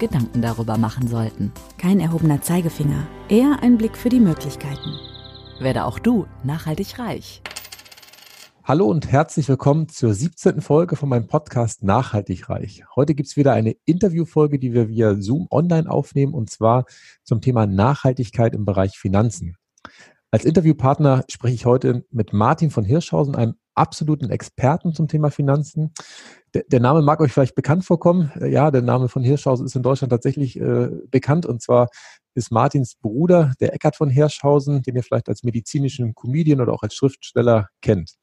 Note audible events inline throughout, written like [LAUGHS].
Gedanken darüber machen sollten. Kein erhobener Zeigefinger, eher ein Blick für die Möglichkeiten. Werde auch du nachhaltig reich. Hallo und herzlich willkommen zur 17. Folge von meinem Podcast Nachhaltig Reich. Heute gibt es wieder eine Interviewfolge, die wir via Zoom online aufnehmen und zwar zum Thema Nachhaltigkeit im Bereich Finanzen. Als Interviewpartner spreche ich heute mit Martin von Hirschhausen, einem absoluten Experten zum Thema Finanzen. Der, der, Name mag euch vielleicht bekannt vorkommen. Äh, ja, der Name von Hirschhausen ist in Deutschland tatsächlich äh, bekannt und zwar ist Martins Bruder, der Eckart von Hirschhausen, den ihr vielleicht als medizinischen Comedian oder auch als Schriftsteller kennt.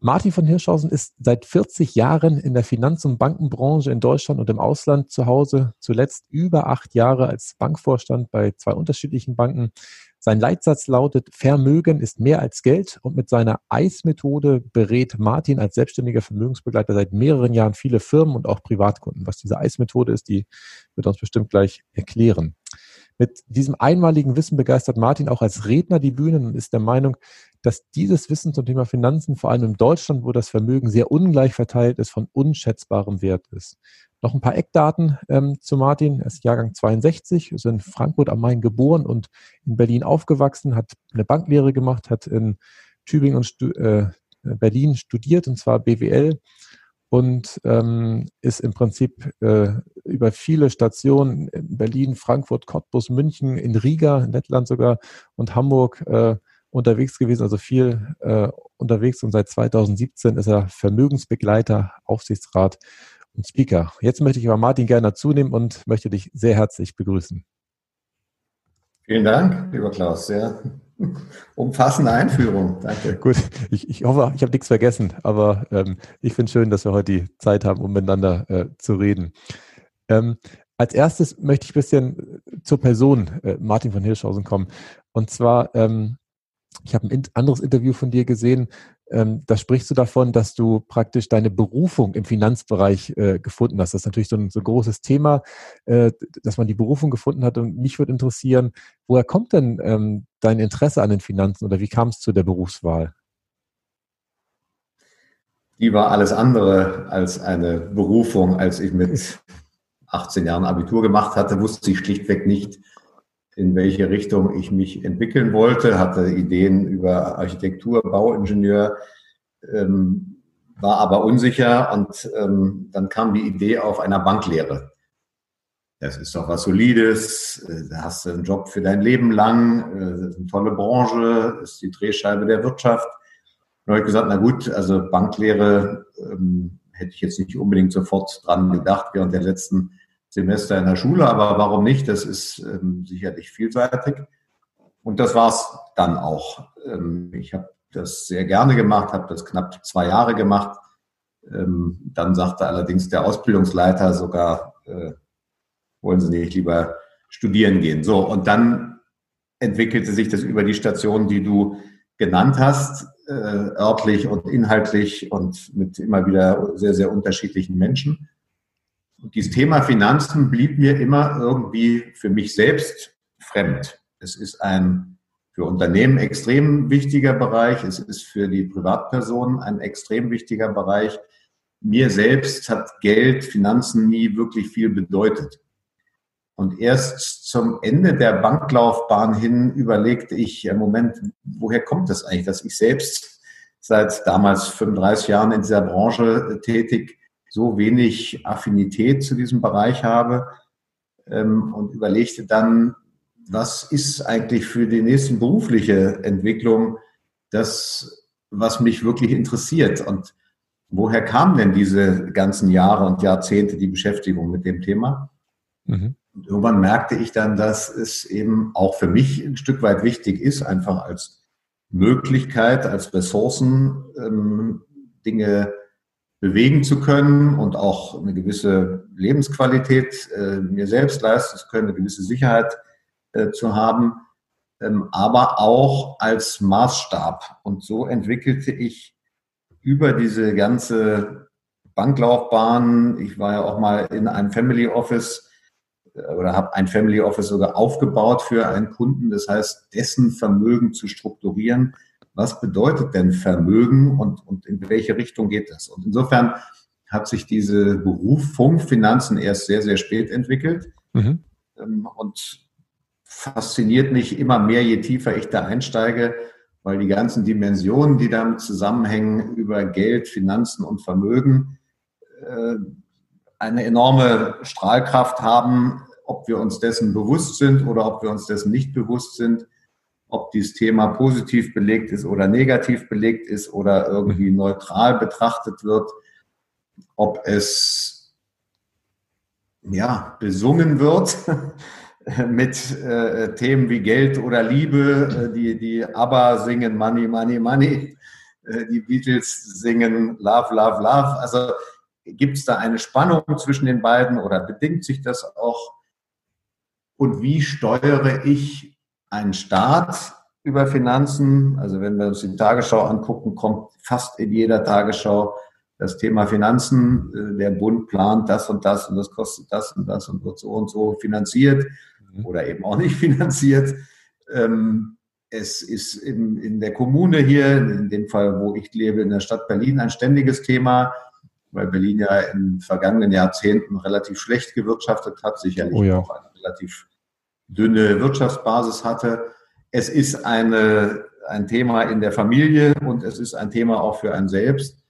Martin von Hirschhausen ist seit 40 Jahren in der Finanz- und Bankenbranche in Deutschland und im Ausland zu Hause, zuletzt über acht Jahre als Bankvorstand bei zwei unterschiedlichen Banken. Sein Leitsatz lautet, Vermögen ist mehr als Geld und mit seiner Eismethode berät Martin als selbstständiger Vermögensbegleiter seit mehreren Jahren viele Firmen und auch Privatkunden. Was diese Eismethode ist, die wird uns bestimmt gleich erklären. Mit diesem einmaligen Wissen begeistert Martin auch als Redner die Bühnen und ist der Meinung, dass dieses Wissen zum Thema Finanzen, vor allem in Deutschland, wo das Vermögen sehr ungleich verteilt ist, von unschätzbarem Wert ist. Noch ein paar Eckdaten ähm, zu Martin. Er ist Jahrgang 62, ist in Frankfurt am Main geboren und in Berlin aufgewachsen, hat eine Banklehre gemacht, hat in Tübingen und Stu äh, Berlin studiert, und zwar BWL und ähm, ist im Prinzip äh, über viele Stationen in Berlin, Frankfurt, Cottbus, München, in Riga, in Lettland sogar und Hamburg äh, unterwegs gewesen, also viel äh, unterwegs und seit 2017 ist er Vermögensbegleiter, Aufsichtsrat Speaker. Jetzt möchte ich aber Martin gerne dazu nehmen und möchte dich sehr herzlich begrüßen. Vielen Dank, lieber Klaus. Sehr umfassende Einführung. Danke. Gut, ich, ich hoffe, ich habe nichts vergessen, aber ähm, ich finde schön, dass wir heute die Zeit haben, um miteinander äh, zu reden. Ähm, als erstes möchte ich ein bisschen zur Person äh, Martin von Hirschhausen kommen. Und zwar, ähm, ich habe ein anderes Interview von dir gesehen, ähm, da sprichst du davon, dass du praktisch deine Berufung im Finanzbereich äh, gefunden hast. Das ist natürlich so ein, so ein großes Thema, äh, dass man die Berufung gefunden hat. Und mich würde interessieren, woher kommt denn ähm, dein Interesse an den Finanzen oder wie kam es zu der Berufswahl? Die war alles andere als eine Berufung. Als ich mit 18 Jahren Abitur gemacht hatte, wusste ich schlichtweg nicht, in welche Richtung ich mich entwickeln wollte, hatte Ideen über Architektur, Bauingenieur, ähm, war aber unsicher und ähm, dann kam die Idee auf einer Banklehre. Das ist doch was Solides, äh, da hast du einen Job für dein Leben lang, äh, eine tolle Branche, ist die Drehscheibe der Wirtschaft. Und habe ich gesagt, na gut, also Banklehre ähm, hätte ich jetzt nicht unbedingt sofort dran gedacht während der letzten Semester in der Schule, aber warum nicht? Das ist ähm, sicherlich vielseitig. Und das war's dann auch. Ähm, ich habe das sehr gerne gemacht, habe das knapp zwei Jahre gemacht. Ähm, dann sagte allerdings der Ausbildungsleiter sogar, äh, wollen Sie nicht lieber studieren gehen. So, und dann entwickelte sich das über die Stationen, die du genannt hast, äh, örtlich und inhaltlich und mit immer wieder sehr, sehr unterschiedlichen Menschen. Und dieses Thema Finanzen blieb mir immer irgendwie für mich selbst fremd. Es ist ein für Unternehmen extrem wichtiger Bereich. Es ist für die Privatpersonen ein extrem wichtiger Bereich. Mir selbst hat Geld, Finanzen nie wirklich viel bedeutet. Und erst zum Ende der Banklaufbahn hin überlegte ich, im Moment, woher kommt das eigentlich, dass ich selbst seit damals 35 Jahren in dieser Branche tätig so wenig Affinität zu diesem Bereich habe ähm, und überlegte dann, was ist eigentlich für die nächste berufliche Entwicklung das, was mich wirklich interessiert und woher kamen denn diese ganzen Jahre und Jahrzehnte die Beschäftigung mit dem Thema? Mhm. Und irgendwann merkte ich dann, dass es eben auch für mich ein Stück weit wichtig ist, einfach als Möglichkeit, als Ressourcen ähm, Dinge bewegen zu können und auch eine gewisse Lebensqualität äh, mir selbst leisten zu können, eine gewisse Sicherheit äh, zu haben, ähm, aber auch als Maßstab. Und so entwickelte ich über diese ganze Banklaufbahn, ich war ja auch mal in einem Family Office äh, oder habe ein Family Office sogar aufgebaut für einen Kunden, das heißt, dessen Vermögen zu strukturieren, was bedeutet denn Vermögen und, und in welche Richtung geht das? Und insofern hat sich diese Berufung Finanzen erst sehr, sehr spät entwickelt mhm. Ähm, und fasziniert mich immer mehr, je tiefer ich da einsteige, weil die ganzen Dimensionen, die damit zusammenhängen über Geld, Finanzen und Vermögen, äh, eine enorme Strahlkraft haben, ob wir uns dessen bewusst sind oder ob wir uns dessen nicht bewusst sind ob dieses Thema positiv belegt ist oder negativ belegt ist oder irgendwie mhm. neutral betrachtet wird, ob es ja besungen wird [LAUGHS] mit äh, Themen wie Geld oder Liebe, äh, die die ABBA singen Money, Money, Money, äh, die Beatles singen Love, Love, Love. Also gibt es da eine Spannung zwischen den beiden oder bedingt sich das auch? Und wie steuere ich ein Staat über Finanzen. Also wenn wir uns die Tagesschau angucken, kommt fast in jeder Tagesschau das Thema Finanzen. Äh, der Bund plant das und das und das kostet das und das und wird so und so finanziert mhm. oder eben auch nicht [LAUGHS] finanziert. Ähm, es ist in, der Kommune hier, in dem Fall, wo ich lebe, in der Stadt Berlin, ein ständiges Thema, weil Berlin ja in vergangenen Jahrzehnten relativ schlecht gewirtschaftet hat, sicherlich oh ja. auch eine relativ dünne Wirtschaftsbasis hatte. Es ist eine, ein Thema in der Familie und es ist ein Thema auch für einen selbst.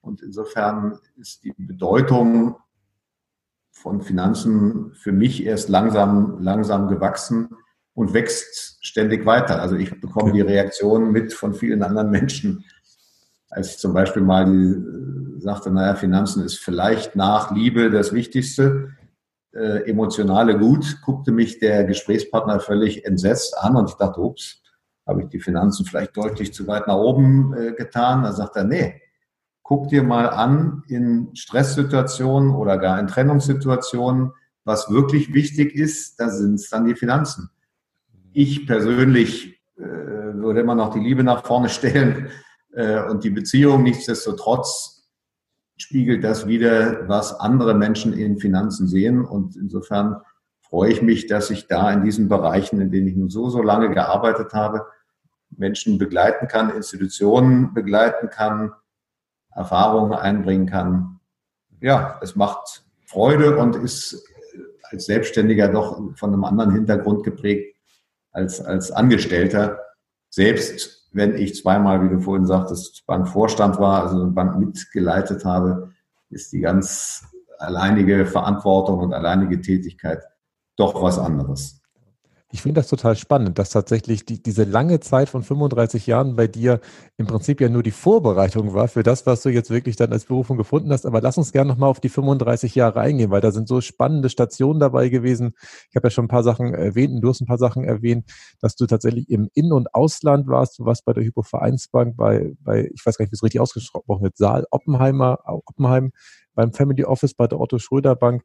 Und insofern ist die Bedeutung von Finanzen für mich erst langsam, langsam gewachsen und wächst ständig weiter. Also ich bekomme die Reaktionen mit von vielen anderen Menschen. Als ich zum Beispiel mal die, sagte, naja, Finanzen ist vielleicht nach Liebe das Wichtigste, äh, emotionale Gut, guckte mich der Gesprächspartner völlig entsetzt an und ich dachte, ups, habe ich die Finanzen vielleicht deutlich zu weit nach oben äh, getan? Da sagt er, nee, guck dir mal an in Stresssituationen oder gar in Trennungssituationen, was wirklich wichtig ist, da sind es dann die Finanzen. Ich persönlich äh, würde immer noch die Liebe nach vorne [LAUGHS] stellen äh, und die Beziehung. Nichtsdestotrotz spiegelt das wieder, was andere Menschen in Finanzen sehen. Und insofern freue ich mich, dass ich da in diesen Bereichen, in denen ich nun so, so lange gearbeitet habe, Menschen begleiten kann, Institutionen begleiten kann, Erfahrungen einbringen kann. Ja, es macht Freude und ist als Selbstständiger doch von einem anderen Hintergrund geprägt als als Angestellter. Selbst wenn ich zweimal, wie du vorhin sagtest, Bankvorstand war, also eine Bank mitgeleitet habe, ist die ganz alleinige Verantwortung und alleinige Tätigkeit doch was anderes. Ich finde das total spannend, dass tatsächlich die, diese lange Zeit von 35 Jahren bei dir im Prinzip ja nur die Vorbereitung war für das, was du jetzt wirklich dann als Berufung gefunden hast. Aber lass uns gerne nochmal auf die 35 Jahre eingehen, weil da sind so spannende Stationen dabei gewesen. Ich habe ja schon ein paar Sachen erwähnt und du hast ein paar Sachen erwähnt, dass du tatsächlich im In- und Ausland warst. Du warst bei der Hypovereinsbank, bei, bei ich weiß gar nicht, wie es richtig ausgesprochen wird, Saal Oppenheimer, Oppenheim, beim Family Office bei der Otto Schröder Bank.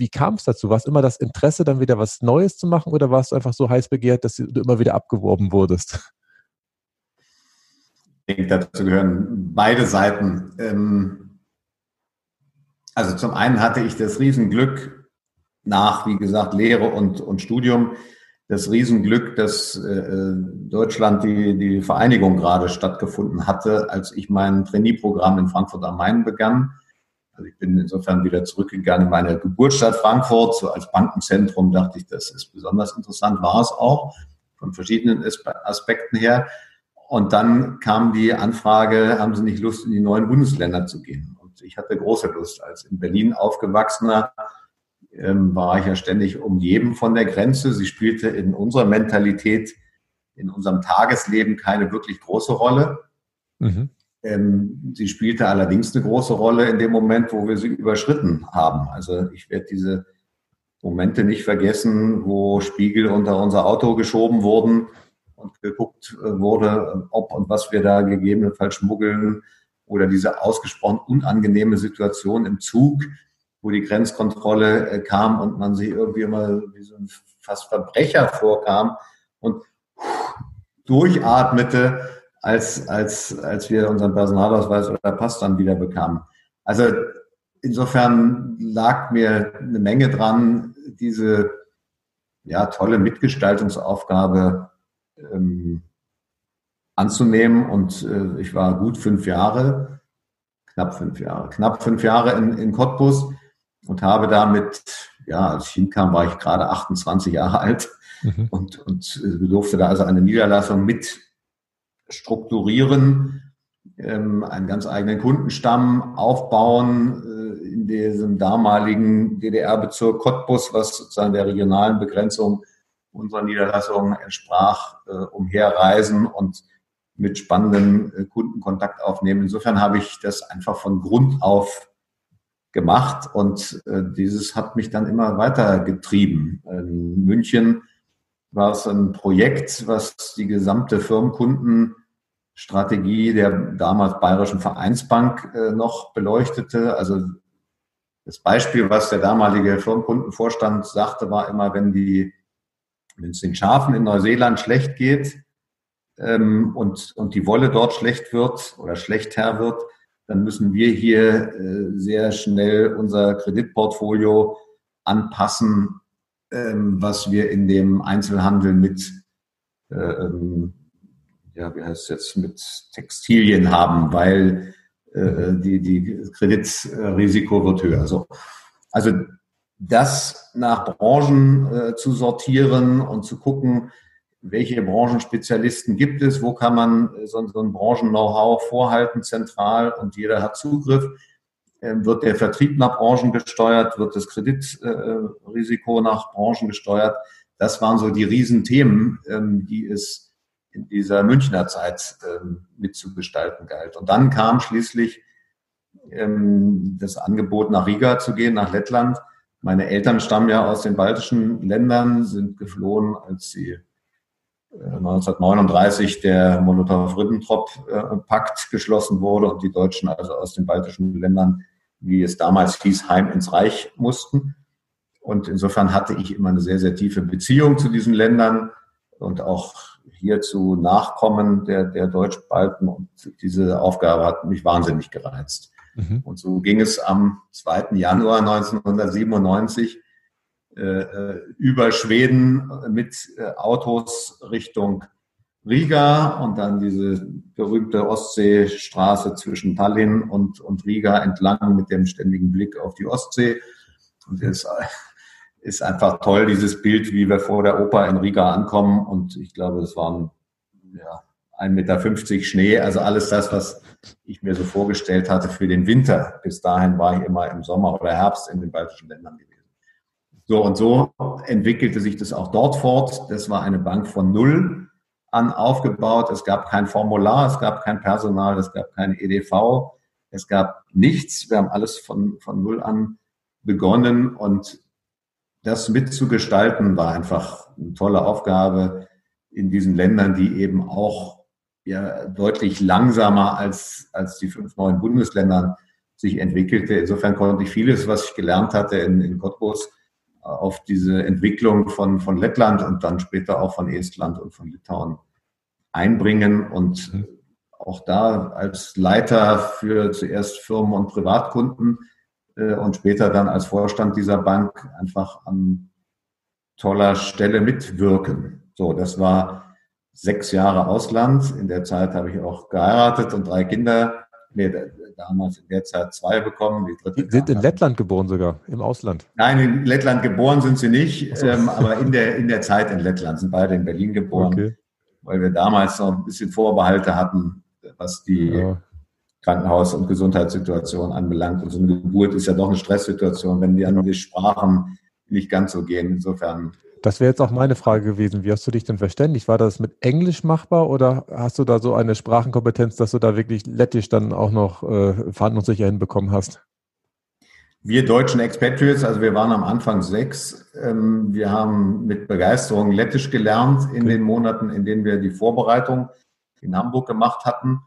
Wie kam es dazu? War es immer das Interesse, dann wieder was Neues zu machen oder warst du einfach so heiß begehrt, dass du immer wieder abgeworben wurdest? Ich denke, dazu gehören beide Seiten. Ähm, also zum einen hatte ich das Riesenglück nach, wie gesagt, Lehre und, und Studium, das Riesenglück, dass äh, Deutschland die, die Vereinigung gerade stattgefunden hatte, als ich mein Trainee-Programm in Frankfurt am Main begann also ich bin insofern wieder zurückgegangen in meine Geburtsstadt Frankfurt. So als Bankenzentrum dachte ich, das ist besonders interessant, war es auch von verschiedenen Aspekten her. Und dann kam die Anfrage, haben Sie nicht Lust, in die neuen Bundesländer zu gehen? Und ich hatte große Lust. Als in Berlin aufgewachsener ähm, war ich ja ständig umgeben von der Grenze. Sie spielte in unserer Mentalität, in unserem Tagesleben keine wirklich große Rolle. Mhm. Ähm, sie spielte allerdings eine große Rolle in dem Moment, wo wir sie überschritten haben. Also ich werde diese Momente nicht vergessen, wo Spiegel unter unser Auto geschoben wurden und geguckt äh, wurde, ob und was wir da gegebenenfalls schmuggeln oder diese ausgesprochen unangenehme Situation im Zug, wo die Grenzkontrolle äh, kam und man sich irgendwie immer wie so ein fast Verbrecher vorkam und durchatmete, als, als, als wir unseren Personalausweis oder Pass dann wieder bekamen. Also insofern lag mir eine Menge dran, diese ja, tolle Mitgestaltungsaufgabe ähm, anzunehmen. Und äh, ich war gut fünf Jahre, knapp fünf Jahre, knapp fünf Jahre in, in Cottbus und habe damit, ja, als ich hinkam, war ich gerade 28 Jahre alt mhm. und, und äh, durfte da also eine Niederlassung mit strukturieren, ähm, einen ganz eigenen Kundenstamm aufbauen äh, in diesem damaligen DDR-Bezirk Cottbus, was sozusagen der regionalen Begrenzung unserer Niederlassung entsprach, äh, umherreisen und mit spannenden äh, Kunden Kontakt aufnehmen. Insofern habe ich das einfach von Grund auf gemacht und dieses hat mich dann immer weiter getrieben. In München war es ein Projekt, was die gesamte Firmenkundenstrategie der damals Bayerischen Vereinsbank äh, noch beleuchtete. Also das Beispiel, was der damalige Firmenkundenvorstand sagte, war immer, wenn die wenn es den Schafen in Neuseeland schlecht geht, ähm, und, und die Wolle dort schlecht wird oder schlechter wird, dann müssen wir hier äh, sehr schnell unser Kreditportfolio anpassen, ähm, was wir in dem Einzelhandel mit, äh, ähm, ja, wie heißt es jetzt, mit Textilien haben, weil äh, die, die Kreditrisiko wird höher. Also, also das nach Branchen äh, zu sortieren und zu gucken, welche Branchenspezialisten gibt es, wo kann man so, so ein Branchen-Know-how vorhalten zentral und jeder hat Zugriff. Ähm, wird der Vertrieb nach Branchen gesteuert? Wird das Kreditrisiko nach Branchen gesteuert? Das waren so die Riesenthemen, ähm, die es in dieser Münchner Zeit ähm, mitzugestalten galt. Und dann kam schließlich das Angebot, nach Riga zu gehen, nach Lettland. Meine Eltern stammen ja aus den baltischen Ländern, sind geflohen, als sie 1939 der Molotow-Ribbentrop-Pakt geschlossen wurde und die Deutschen also aus den baltischen Ländern, wie es damals hieß, heim ins Reich mussten. Und insofern hatte ich immer eine sehr, sehr tiefe Beziehung zu diesen Ländern und auch hierzu Nachkommen der, der Deutschbalten. Und diese Aufgabe hat mich wahnsinnig gereizt. Mhm. Und so ging es am 2. Januar 1997 äh, äh, über Schweden mit äh, Autos Richtung Riga und dann diese berühmte Ostseestraße zwischen Tallinn und, und Riga entlang mit dem ständigen Blick auf die Ostsee. Und es ist einfach toll, dieses Bild, wie wir vor der Oper in Riga ankommen. Und ich glaube, es waren ja, 1,50 Meter Schnee, also alles das, was ich mir so vorgestellt hatte für den Winter. Bis dahin war ich immer im Sommer oder Herbst in den baltischen Ländern gewesen. So und so entwickelte sich das auch dort fort. Das war eine Bank von Null an aufgebaut. Es gab kein Formular, es gab kein Personal, es gab kein EDV, es gab nichts. Wir haben alles von, von Null an begonnen und das mitzugestalten war einfach eine tolle Aufgabe in diesen Ländern, die eben auch ja, deutlich langsamer als, als die fünf neuen Bundesländern sich entwickelte. Insofern konnte ich vieles, was ich gelernt hatte in, in Cottbus, auf diese Entwicklung von, von Lettland und dann später auch von Estland und von Litauen einbringen und mhm. auch da als Leiter für zuerst Firmen und Privatkunden und später dann als Vorstand dieser Bank einfach an toller Stelle mitwirken. So, das war sechs Jahre Ausland. In der Zeit habe ich auch geheiratet und drei Kinder nee, damals in der Zeit zwei bekommen. Die dritte sind in Lettland geboren sogar, im Ausland? Nein, in Lettland geboren sind sie nicht, so. ähm, aber in der, in der Zeit in Lettland sind beide in Berlin geboren, okay. weil wir damals noch ein bisschen Vorbehalte hatten, was die ja. Krankenhaus- und Gesundheitssituation anbelangt. Und so eine Geburt ist ja doch eine Stresssituation, wenn die an die Sprachen nicht ganz so gehen. Insofern das wäre jetzt auch meine Frage gewesen. Wie hast du dich denn verständigt? War das mit Englisch machbar oder hast du da so eine Sprachenkompetenz, dass du da wirklich Lettisch dann auch noch äh, verhandlungssicher hinbekommen hast? Wir deutschen Expatriates, also wir waren am Anfang sechs. Ähm, wir haben mit Begeisterung Lettisch gelernt in okay. den Monaten, in denen wir die Vorbereitung in Hamburg gemacht hatten.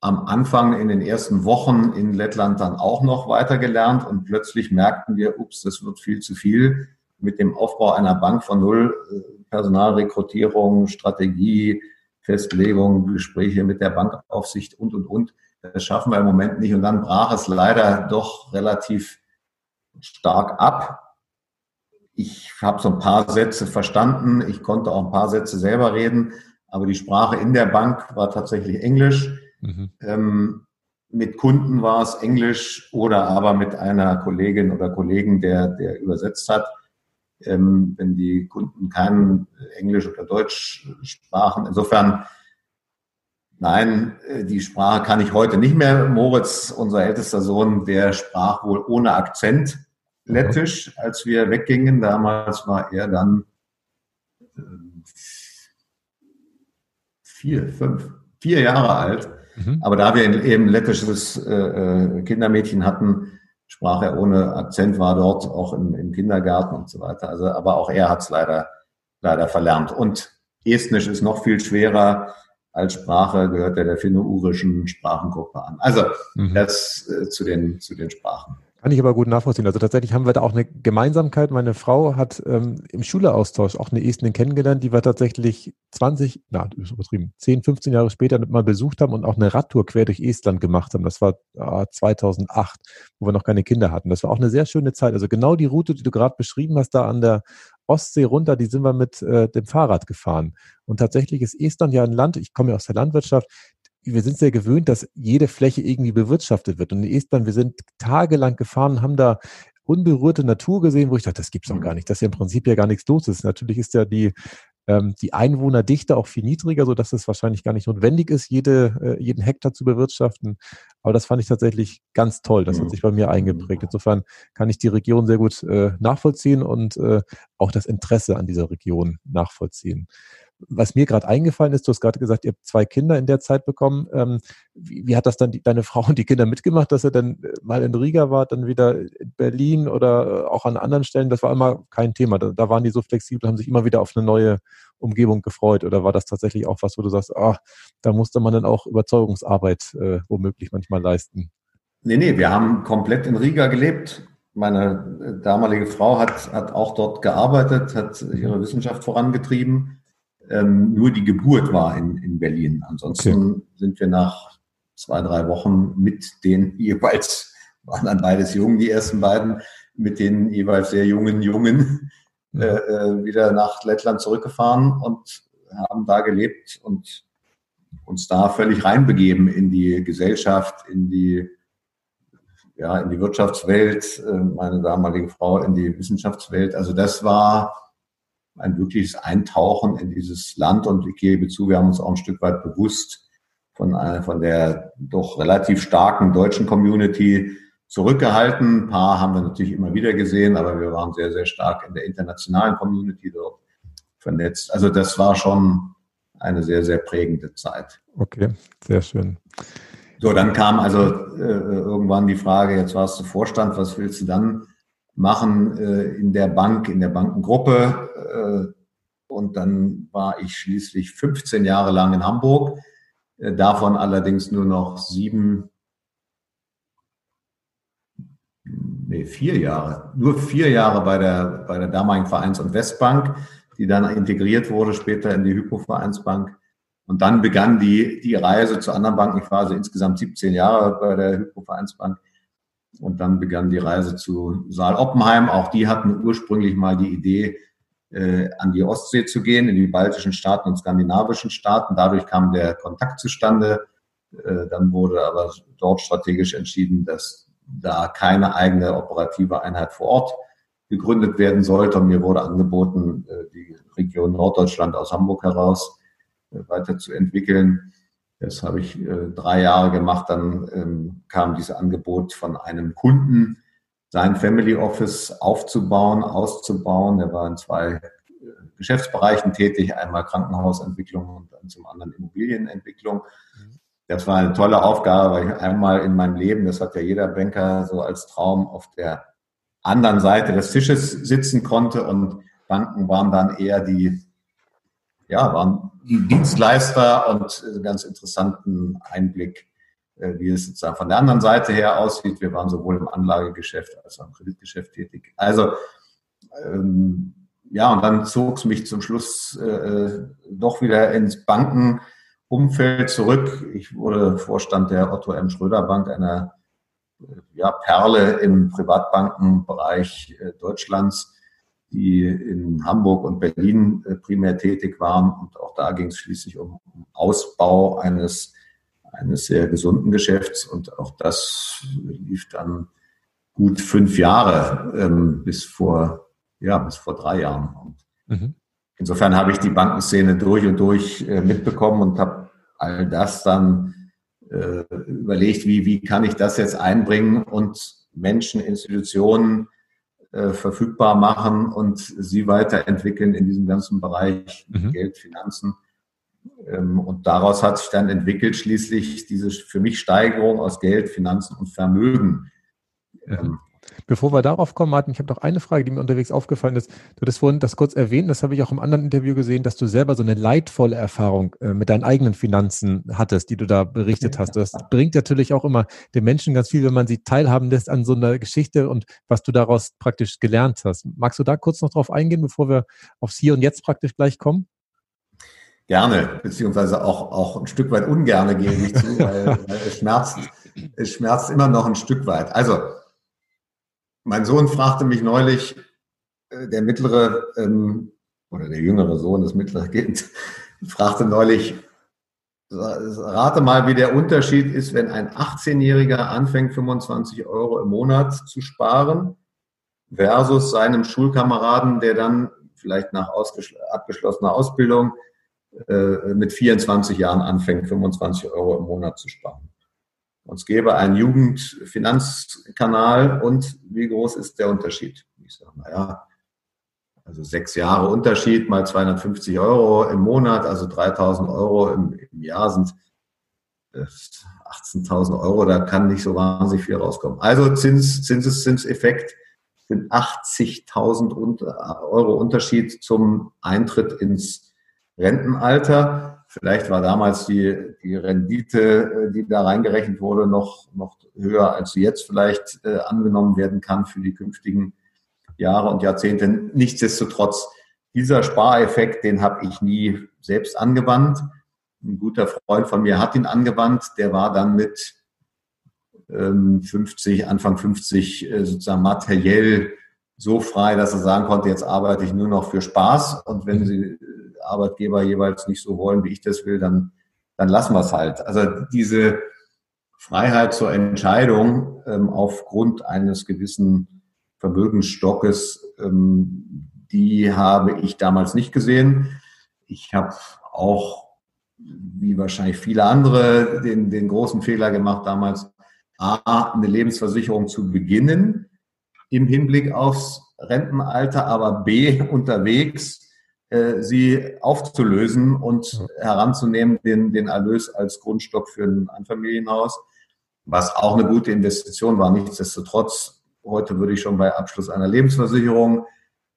Am Anfang in den ersten Wochen in Lettland dann auch noch weiter gelernt und plötzlich merkten wir, ups, das wird viel zu viel mit dem Aufbau einer Bank von Null, äh, Personalrekrutierung, Strategie, Festlegung, Gespräche mit der Bankaufsicht und, und, und. Das schaffen wir im Moment nicht. Und dann brach es leider doch relativ stark ab. Ich habe so ein paar Sätze verstanden. Ich konnte auch ein paar Sätze selber reden. Aber die Sprache in der Bank war tatsächlich Englisch. Mhm. Ähm, mit Kunden war es Englisch oder aber mit einer Kollegin oder Kollegen, der, der übersetzt hat. Ähm, wenn die Kunden kein Englisch oder Deutsch sprachen. Insofern, nein, äh, die Sprache kann ich heute nicht mehr. Moritz, unser ältester Sohn, der sprach wohl ohne Akzent Lettisch, als wir weggingen. Damals war er dann äh, vier, fünf, vier Jahre alt. Mhm. Aber da wir eben lettisches äh, äh, Kindermädchen hatten, sprach er ohne Akzent, war dort auch im, im Kindergarten und so weiter. Also, aber auch er hat es leider, leider verlernt. Und Estnisch ist noch viel schwerer als Sprache, gehört er der finno-urischen Sprachengruppe an. Also mhm. das äh, zu, den, zu den Sprachen. Kann ich aber gut nachvollziehen. Also tatsächlich haben wir da auch eine Gemeinsamkeit. Meine Frau hat ähm, im Schüleraustausch auch eine Estnin kennengelernt, die wir tatsächlich 20, na, übertrieben, 10, 15 Jahre später mal besucht haben und auch eine Radtour quer durch Estland gemacht haben. Das war äh, 2008, wo wir noch keine Kinder hatten. Das war auch eine sehr schöne Zeit. Also genau die Route, die du gerade beschrieben hast, da an der Ostsee runter, die sind wir mit äh, dem Fahrrad gefahren. Und tatsächlich ist Estland ja ein Land, ich komme ja aus der Landwirtschaft, wir sind sehr gewöhnt, dass jede Fläche irgendwie bewirtschaftet wird. Und in Estland, wir sind tagelang gefahren, haben da unberührte Natur gesehen, wo ich dachte, das gibt's doch gar nicht, dass ja im Prinzip ja gar nichts los ist. Natürlich ist ja die, ähm, die Einwohnerdichte auch viel niedriger, so dass es wahrscheinlich gar nicht notwendig ist, jede, äh, jeden Hektar zu bewirtschaften. Aber das fand ich tatsächlich ganz toll. Das hat sich bei mir eingeprägt. Insofern kann ich die Region sehr gut äh, nachvollziehen und äh, auch das Interesse an dieser Region nachvollziehen was mir gerade eingefallen ist, du hast gerade gesagt, ihr habt zwei Kinder in der Zeit bekommen. Ähm, wie, wie, hat das dann die, deine Frau und die Kinder mitgemacht, dass ihr dann äh, mal in Riga wart, dann wieder in Berlin oder äh, auch an anderen Stellen? Das war immer kein Thema. Da, da waren die so flexibel, haben sich immer wieder auf eine neue Umgebung gefreut. Oder war das tatsächlich auch was, wo du sagst, ah, da musste man dann auch Überzeugungsarbeit äh, womöglich manchmal leisten? Nee, nee, wir haben komplett in Riga gelebt. Meine äh, damalige Frau hat, hat auch dort gearbeitet, hat ihre Wissenschaft vorangetrieben ähm, nur die Geburt war in, in Berlin. Ansonsten okay. sind wir nach zwei, drei Wochen mit den [LAUGHS] jeweils, waren dann beides jung, die ersten beiden, mit den jeweils sehr jungen Jungen äh, äh, wieder nach Lettland zurückgefahren und haben da gelebt und uns da völlig reinbegeben in die Gesellschaft, in die, ja, in die Wirtschaftswelt, äh, meine damalige Frau in die Wissenschaftswelt. Also das war ein wirkliches Eintauchen in dieses Land. Und ich gebe zu, wir haben uns auch ein Stück weit bewusst von, einer, von der doch relativ starken deutschen Community zurückgehalten. Ein paar haben wir natürlich immer wieder gesehen, aber wir waren sehr, sehr stark in der internationalen Community dort vernetzt. Also das war schon eine sehr, sehr prägende Zeit. Okay, sehr schön. So, dann kam also äh, irgendwann die Frage, jetzt warst du Vorstand, was willst du dann machen äh, in der Bank, in der Bankengruppe. Äh, und dann war ich schließlich 15 Jahre lang in Hamburg, äh, davon allerdings nur noch sieben, nee, vier Jahre, nur vier Jahre bei der, bei der damaligen Vereins- und Westbank, die dann integriert wurde später in die Hypo-Vereinsbank. Und dann begann die, die Reise zu anderen Banken. Ich war also insgesamt 17 Jahre bei der Hypo-Vereinsbank und dann begann die Reise zu Saal Oppenheim. Auch die hatten ursprünglich mal die Idee, äh, an die Ostsee zu gehen, in die baltischen Staaten und skandinavischen Staaten. Dadurch kam der Kontakt zustande. Äh, dann wurde aber dort strategisch entschieden, dass da keine eigene operative Einheit vor Ort gegründet werden sollte. Und mir wurde angeboten, äh, die Region Norddeutschland aus Hamburg heraus äh, weiterzuentwickeln. Das habe ich äh, drei Jahre gemacht. Dann ähm, kam dieses Angebot von einem Kunden, sein Family Office aufzubauen, auszubauen. Er war in zwei äh, Geschäftsbereichen tätig, einmal Krankenhausentwicklung und dann zum anderen Immobilienentwicklung. Das war eine tolle Aufgabe, weil ich einmal in meinem Leben, das hat ja jeder Banker so als Traum, auf der anderen Seite des Tisches sitzen konnte und Banken waren dann eher die ja, waren die Dienstleister und ganz interessanten Einblick äh, wie es sozusagen von der anderen Seite her aussieht. Wir waren sowohl im Anlagegeschäft als auch im Kreditgeschäft tätig. Also ähm, ja, und dann zog es mich zum Schluss äh, doch wieder ins Bankenumfeld zurück. Ich wurde Vorstand der Otto M. Schröder Bank, einer äh, ja, Perle im Privatbankenbereich äh, Deutschlands, die in Hamburg und Berlin äh, primär tätig waren. Und auch da ging es schließlich um, um Ausbau eines, eines sehr gesunden Geschäfts. Und auch das lief dann gut fünf Jahre ähm, bis vor ja, bis vor drei Jahren. Mhm. Insofern habe ich die Bankenszene durch und durch äh, mitbekommen und habe all das dann äh, überlegt, wie, wie kann ich das jetzt einbringen und Menschen, Institutionen äh, verfügbar machen und sie weiterentwickeln in diesem ganzen Bereich mhm. Geld, Finanzen. Ähm, und daraus hat sich dann entwickelt schließlich diese für mich Steigerung aus Geld, Finanzen und Vermögen. Ähm, Bevor wir darauf kommen, Martin, ich habe noch eine Frage, die mir unterwegs aufgefallen ist. Du hast vorhin das kurz erwähnt, das habe ich auch im anderen Interview gesehen, dass du selber so eine leidvolle Erfahrung äh, mit deinen eigenen Finanzen hattest, die du da berichtet hast. Das bringt natürlich auch immer den Menschen ganz viel, wenn man sie teilhaben lässt an so einer Geschichte und was du daraus praktisch gelernt hast. Magst du da kurz noch drauf eingehen, bevor wir aufs Hier und Jetzt praktisch gleich kommen? Gerne, beziehungsweise auch, auch ein Stück weit ungerne gebe ich zu, weil, [LAUGHS] weil es schmerzt, es schmerzt immer noch ein Stück weit. Also, mein Sohn fragte mich neulich, äh, der mittlere ähm, oder der jüngere Sohn, das mittlere Kind, [LAUGHS] fragte neulich, rate mal, wie der Unterschied ist, wenn ein 18-Jähriger anfängt, 25 Euro im Monat zu sparen versus seinem Schulkameraden, der dann vielleicht nach abgeschlossener Ausbildung äh, mit 24 Jahren anfängt, 25 Euro im Monat zu sparen. Und es gäbe einen Jugendfinanzkanal und wie groß ist der Unterschied? Ich sage, naja, also sechs Jahre Unterschied mal 250 Euro im Monat, also 3000 Euro im, im Jahr sind 18.000 äh, Euro, da kann nicht so wahnsinnig viel rauskommen. Also Zins, Zinseszinseffekt sind 80.000 Euro Unterschied zum Eintritt ins Rentenalter. Vielleicht war damals die, die Rendite, äh, die da reingerechnet wurde, noch, noch höher, als sie jetzt vielleicht äh, angenommen werden kann für die künftigen Jahre und Jahrzehnte. Nichtsdestotrotz, dieser Spareffekt, den habe ich nie selbst angewandt. Ein guter Freund von mir hat ihn angewandt. Der war dann mit ähm, 50, Anfang 50 äh, sozusagen materiell so frei, dass er sagen konnte, jetzt arbeite ich nur noch für Spaß. Und wenn Sie Arbeitgeber jeweils nicht so wollen, wie ich das will, dann, dann lassen wir es halt. Also diese Freiheit zur Entscheidung ähm, aufgrund eines gewissen Vermögensstockes, ähm, die habe ich damals nicht gesehen. Ich habe auch, wie wahrscheinlich viele andere, den, den großen Fehler gemacht, damals A, eine Lebensversicherung zu beginnen im Hinblick aufs Rentenalter, aber B, unterwegs äh, sie aufzulösen und heranzunehmen, den, den Erlös als Grundstock für ein Einfamilienhaus, was auch eine gute Investition war. Nichtsdestotrotz, heute würde ich schon bei Abschluss einer Lebensversicherung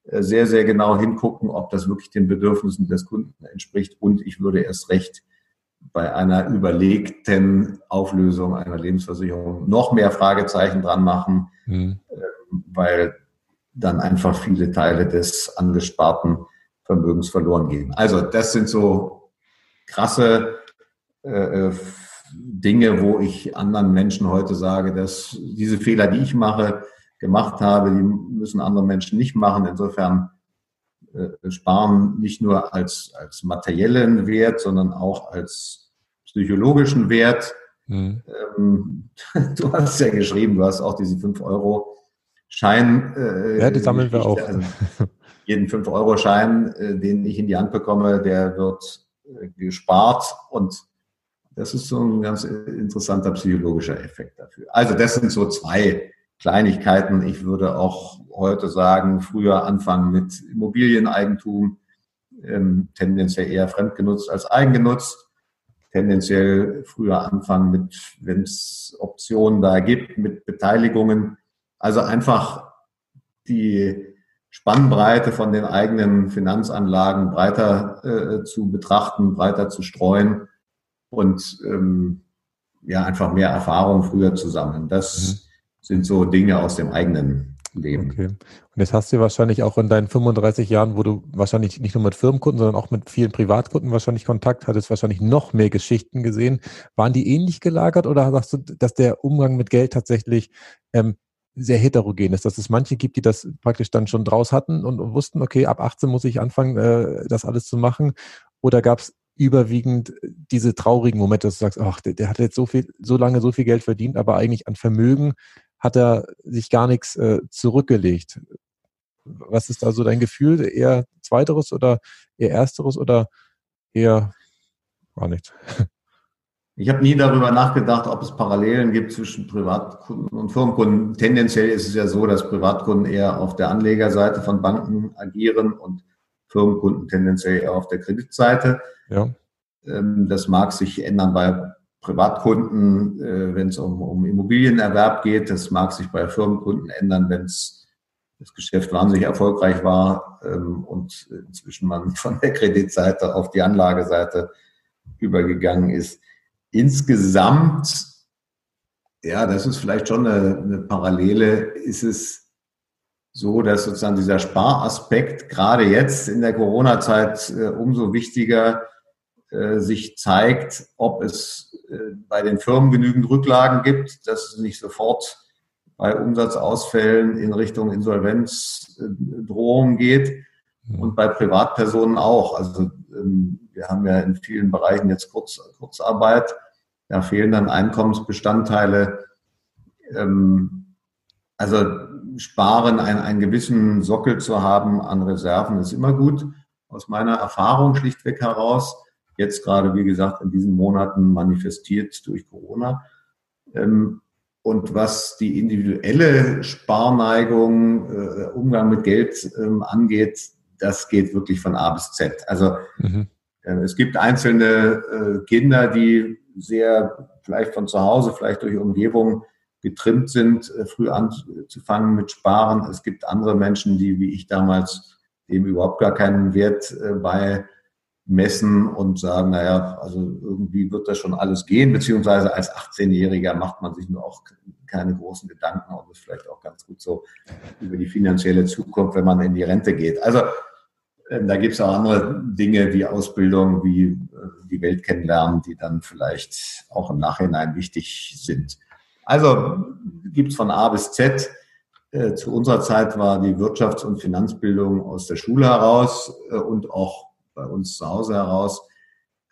äh, sehr, sehr genau hingucken, ob das wirklich den Bedürfnissen des Kunden entspricht. Und ich würde erst recht bei einer überlegten Auflösung einer Lebensversicherung noch mehr Fragezeichen dran machen, mhm. weil dann einfach viele Teile des angesparten Vermögens verloren gehen. Also das sind so krasse äh, äh, Dinge, wo ich anderen Menschen heute sage, dass diese Fehler, die ich mache, gemacht habe, die müssen andere Menschen nicht machen. Insofern äh, sparen nicht nur als, als materiellen Wert, sondern auch als psychologischen Wert. Mhm. Ähm, [LAUGHS] du hast ja geschrieben, du hast auch diese 5 Euro Schein. Äh, ja, die sammeln wir auch. Also, [LAUGHS] jeden 5-Euro-Schein, äh, den ich in die Hand bekomme, der wird äh, gespart und das ist so ein ganz interessanter psychologischer Effekt dafür. Also das sind so zwei Kleinigkeiten. Ich würde auch heute sagen, früher anfangen mit Immobilieneigentum, ähm, tendenziell eher fremdgenutzt als eigengenutzt. Tendenziell früher anfangen mit, wenn es Optionen da gibt, mit Beteiligungen. Also einfach die Spannbreite von den eigenen Finanzanlagen breiter äh, zu betrachten, breiter zu streuen und ähm, ja einfach mehr Erfahrung früher zu sammeln. Das mhm. sind so Dinge aus dem eigenen Leben. Okay. Und jetzt hast du wahrscheinlich auch in deinen 35 Jahren, wo du wahrscheinlich nicht nur mit Firmenkunden, sondern auch mit vielen Privatkunden wahrscheinlich Kontakt hattest, wahrscheinlich noch mehr Geschichten gesehen. Waren die ähnlich gelagert oder sagst du, dass der Umgang mit Geld tatsächlich ähm, sehr heterogen ist, dass es manche gibt, die das praktisch dann schon draus hatten und, wussten, okay, ab 18 muss ich anfangen, äh, das alles zu machen? Oder gab es überwiegend diese traurigen Momente, dass du sagst, ach, der, der hat jetzt so viel, so lange so viel Geld verdient, aber eigentlich an Vermögen hat er sich gar nichts äh, zurückgelegt. Was ist da so dein Gefühl? Eher zweiteres oder eher ersteres oder eher gar nichts? [LAUGHS] Ich habe nie darüber nachgedacht, ob es Parallelen gibt zwischen Privatkunden und Firmenkunden. Tendenziell ist es ja so, dass Privatkunden eher auf der Anlegerseite von Banken agieren und Firmenkunden tendenziell eher auf der Kreditseite. Ja. Ähm, das mag sich ändern bei Privatkunden, äh, wenn es um, um Immobilienerwerb geht. Das mag sich bei Firmenkunden ändern, wenn es das Geschäft wahnsinnig erfolgreich war ähm, und inzwischen man von der Kreditseite auf die Anlageseite übergegangen ist insgesamt, ja, das ist vielleicht schon eine, eine Parallele, ist es so, dass sozusagen dieser Sparaspekt gerade jetzt in der Corona-Zeit äh, umso wichtiger äh, sich zeigt, ob es äh, bei den Firmen genügend Rücklagen gibt, dass es nicht sofort bei Umsatzausfällen in Richtung Insolvenzdrohung geht und bei Privatpersonen auch. Also wir haben ja in vielen Bereichen jetzt Kurz, Kurzarbeit. Da fehlen dann Einkommensbestandteile. Ähm, also sparen, einen, einen gewissen Sockel zu haben an Reserven ist immer gut. Aus meiner Erfahrung schlichtweg heraus. Jetzt gerade, wie gesagt, in diesen Monaten manifestiert durch Corona. Ähm, und was die individuelle Sparneigung, äh, Umgang mit Geld ähm, angeht, das geht wirklich von A bis Z. Also mhm. äh, es gibt einzelne äh, Kinder, die sehr vielleicht von zu Hause, vielleicht durch Umgebung getrimmt sind, äh, früh anzufangen mit Sparen. Es gibt andere Menschen, die wie ich damals dem überhaupt gar keinen Wert äh, bei messen und sagen, naja, also irgendwie wird das schon alles gehen, beziehungsweise als 18-Jähriger macht man sich nur auch keine großen Gedanken und ist vielleicht auch ganz gut so über die finanzielle Zukunft, wenn man in die Rente geht. Also ähm, da gibt es auch andere Dinge wie Ausbildung, wie äh, die Welt kennenlernen, die dann vielleicht auch im Nachhinein wichtig sind. Also gibt es von A bis Z. Äh, zu unserer Zeit war die Wirtschafts- und Finanzbildung aus der Schule heraus äh, und auch bei uns zu Hause heraus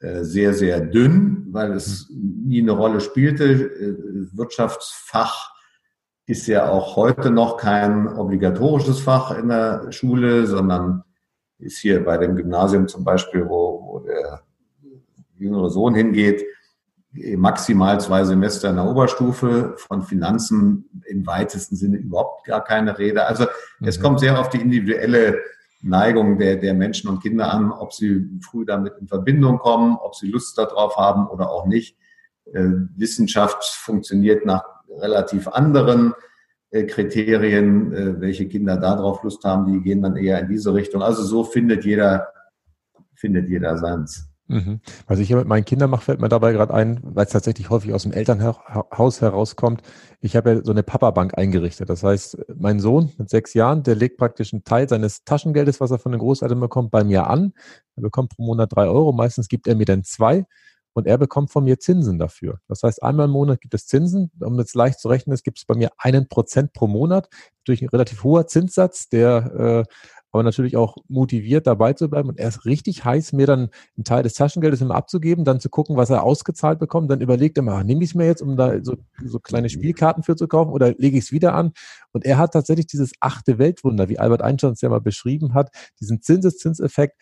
sehr, sehr dünn, weil es nie eine Rolle spielte. Wirtschaftsfach ist ja auch heute noch kein obligatorisches Fach in der Schule, sondern ist hier bei dem Gymnasium zum Beispiel, wo, wo der jüngere Sohn hingeht, maximal zwei Semester in der Oberstufe, von Finanzen im weitesten Sinne überhaupt gar keine Rede. Also es mhm. kommt sehr auf die individuelle Neigung der, der Menschen und Kinder an, ob sie früh damit in Verbindung kommen, ob sie Lust darauf haben oder auch nicht. Äh, Wissenschaft funktioniert nach relativ anderen Kriterien, äh, welche Kinder darauf Lust haben, die gehen dann eher in diese Richtung. Also so findet jeder, findet jeder seins. Mhm. Was ich hier mit meinen Kindern mache, fällt mir dabei gerade ein, weil es tatsächlich häufig aus dem Elternhaus herauskommt. Ich habe ja so eine Papa-Bank eingerichtet. Das heißt, mein Sohn mit sechs Jahren, der legt praktisch einen Teil seines Taschengeldes, was er von den Großeltern bekommt, bei mir an. Er bekommt pro Monat drei Euro. Meistens gibt er mir dann zwei und er bekommt von mir Zinsen dafür. Das heißt, einmal im Monat gibt es Zinsen. Um jetzt leicht zu rechnen ist, gibt es bei mir einen Prozent pro Monat. Durch ein relativ hoher Zinssatz, der äh, aber natürlich auch motiviert dabei zu bleiben. Und er ist richtig heiß, mir dann einen Teil des Taschengeldes immer abzugeben, dann zu gucken, was er ausgezahlt bekommt. Dann überlegt er mal, nehme ich es mir jetzt, um da so, so kleine Spielkarten für zu kaufen oder lege ich es wieder an? Und er hat tatsächlich dieses achte Weltwunder, wie Albert Einstein es ja mal beschrieben hat, diesen Zinseszinseffekt,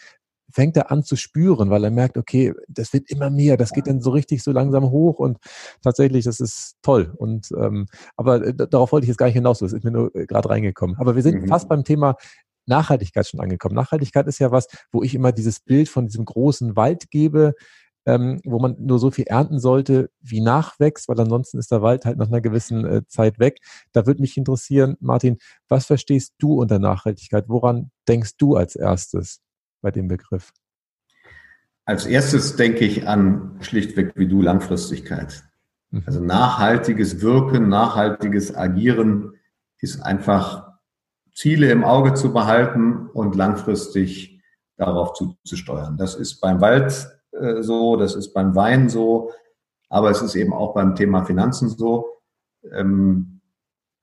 fängt er an zu spüren, weil er merkt, okay, das wird immer mehr, das geht dann so richtig so langsam hoch und tatsächlich, das ist toll. Und ähm, aber äh, darauf wollte ich jetzt gar nicht hinaus, das ist mir nur äh, gerade reingekommen. Aber wir sind mhm. fast beim Thema Nachhaltigkeit schon angekommen. Nachhaltigkeit ist ja was, wo ich immer dieses Bild von diesem großen Wald gebe, ähm, wo man nur so viel ernten sollte, wie nachwächst, weil ansonsten ist der Wald halt nach einer gewissen äh, Zeit weg. Da würde mich interessieren, Martin, was verstehst du unter Nachhaltigkeit? Woran denkst du als erstes? Bei dem Begriff? Als erstes denke ich an schlichtweg wie du Langfristigkeit. Mhm. Also nachhaltiges Wirken, nachhaltiges Agieren ist einfach Ziele im Auge zu behalten und langfristig darauf zuzusteuern. Das ist beim Wald äh, so, das ist beim Wein so, aber es ist eben auch beim Thema Finanzen so. Ähm,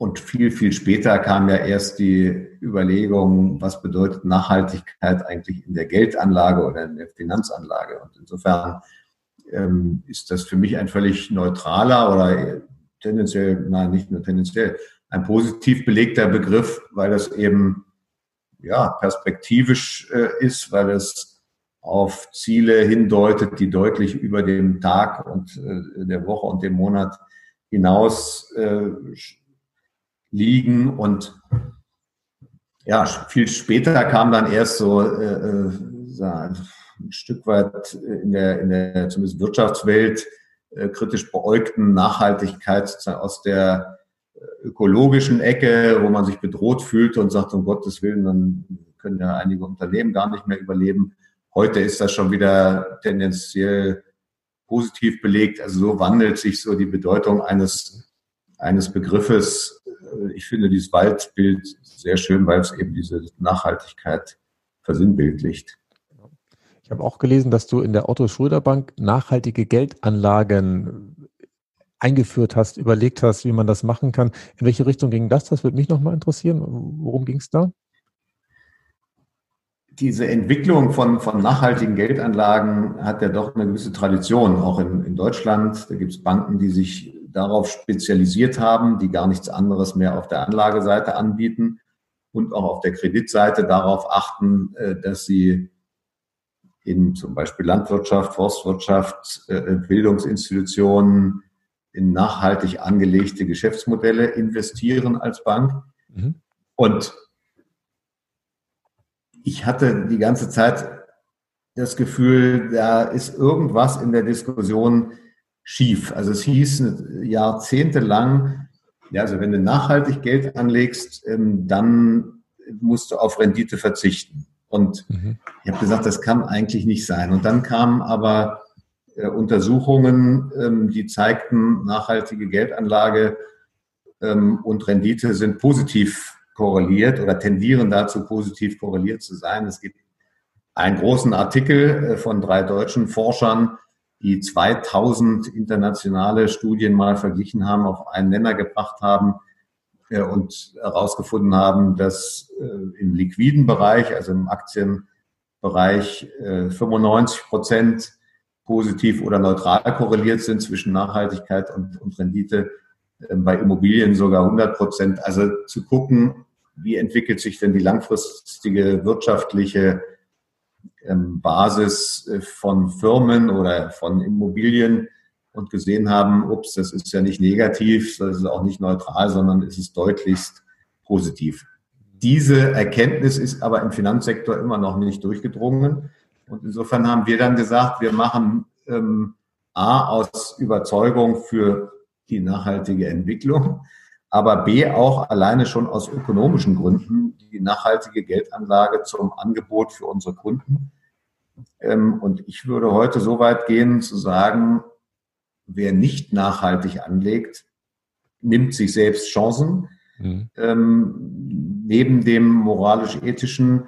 und viel, viel später kam ja erst die Überlegung, was bedeutet Nachhaltigkeit eigentlich in der Geldanlage oder in der Finanzanlage. Und insofern ähm, ist das für mich ein völlig neutraler oder tendenziell, nein, nicht nur tendenziell, ein positiv belegter Begriff, weil das eben ja perspektivisch äh, ist, weil es auf Ziele hindeutet, die deutlich über dem Tag und äh, der Woche und dem Monat hinaus äh, liegen und ja, viel später kam dann erst so, äh, äh ein Stück weit in der, in der zumindest Wirtschaftswelt äh, kritisch beäugten Nachhaltigkeit aus der ökologischen Ecke, wo man sich bedroht fühlt und sagt, um Gottes Willen, dann können ja einige Unternehmen gar nicht mehr überleben. Heute ist das schon wieder tendenziell positiv belegt. Also so wandelt sich so die Bedeutung eines, eines Begriffes. Ich finde dieses Waldbild sehr schön, weil es eben diese Nachhaltigkeit versinnbildlicht. Ich habe auch gelesen, dass du in der Otto Schröder Bank nachhaltige Geldanlagen eingeführt hast, überlegt hast, wie man das machen kann. In welche Richtung ging das? Das würde mich nochmal interessieren. Worum ging es da? Diese Entwicklung von, von nachhaltigen Geldanlagen hat ja doch eine gewisse Tradition, auch in, in Deutschland. Da gibt es Banken, die sich darauf spezialisiert haben, die gar nichts anderes mehr auf der Anlageseite anbieten und auch auf der Kreditseite darauf achten, äh, dass sie in zum Beispiel Landwirtschaft, Forstwirtschaft, äh, Bildungsinstitutionen, in nachhaltig angelegte Geschäftsmodelle investieren als Bank. Mhm. Und ich hatte die ganze Zeit das Gefühl, da ist irgendwas in der Diskussion schief. Also es hieß jahrzehntelang, ja, also wenn du nachhaltig Geld anlegst, ähm, dann musst du auf Rendite verzichten. Und mhm. ich habe gesagt, das kann eigentlich nicht sein. Und dann kamen aber äh, Untersuchungen, ähm, die zeigten, nachhaltige Geldanlage ähm, und Rendite sind positiv korreliert oder tendieren dazu, positiv korreliert zu sein. Es gibt einen großen Artikel äh, von drei deutschen Forschern, die 2000 internationale Studien mal verglichen haben, auf einen Nenner gebracht haben äh, und herausgefunden haben, dass im liquiden Bereich, also im Aktienbereich, 95 Prozent positiv oder neutral korreliert sind zwischen Nachhaltigkeit und, und Rendite, ähm, bei Immobilien sogar 100 Prozent. Also zu gucken, wie entwickelt sich denn die langfristige wirtschaftliche Basis äh, von Firmen oder von Immobilien und gesehen haben, ups, das ist ja nicht negativ, das ist auch nicht neutral, sondern es ist deutlichst positiv. Diese Erkenntnis ist aber im Finanzsektor immer noch nicht durchgedrungen. Und insofern haben wir dann gesagt, wir machen ähm, A aus Überzeugung für die nachhaltige Entwicklung, aber B auch alleine schon aus ökonomischen Gründen die nachhaltige Geldanlage zum Angebot für unsere Kunden. Ähm, und ich würde heute so weit gehen zu sagen, wer nicht nachhaltig anlegt, nimmt sich selbst Chancen. Mhm. Ähm, neben dem moralisch-ethischen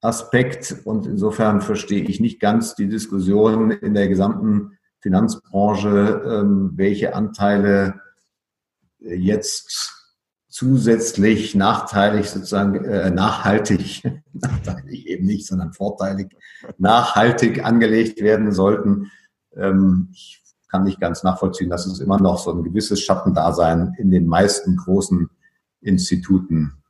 Aspekt. Und insofern verstehe ich nicht ganz die Diskussion in der gesamten Finanzbranche, ähm, welche Anteile jetzt zusätzlich nachteilig sozusagen äh, nachhaltig, [LAUGHS] nachteilig eben nicht, sondern vorteilig, nachhaltig angelegt werden sollten. Ähm, ich kann nicht ganz nachvollziehen, dass es immer noch so ein gewisses Schattendasein in den meisten großen Instituten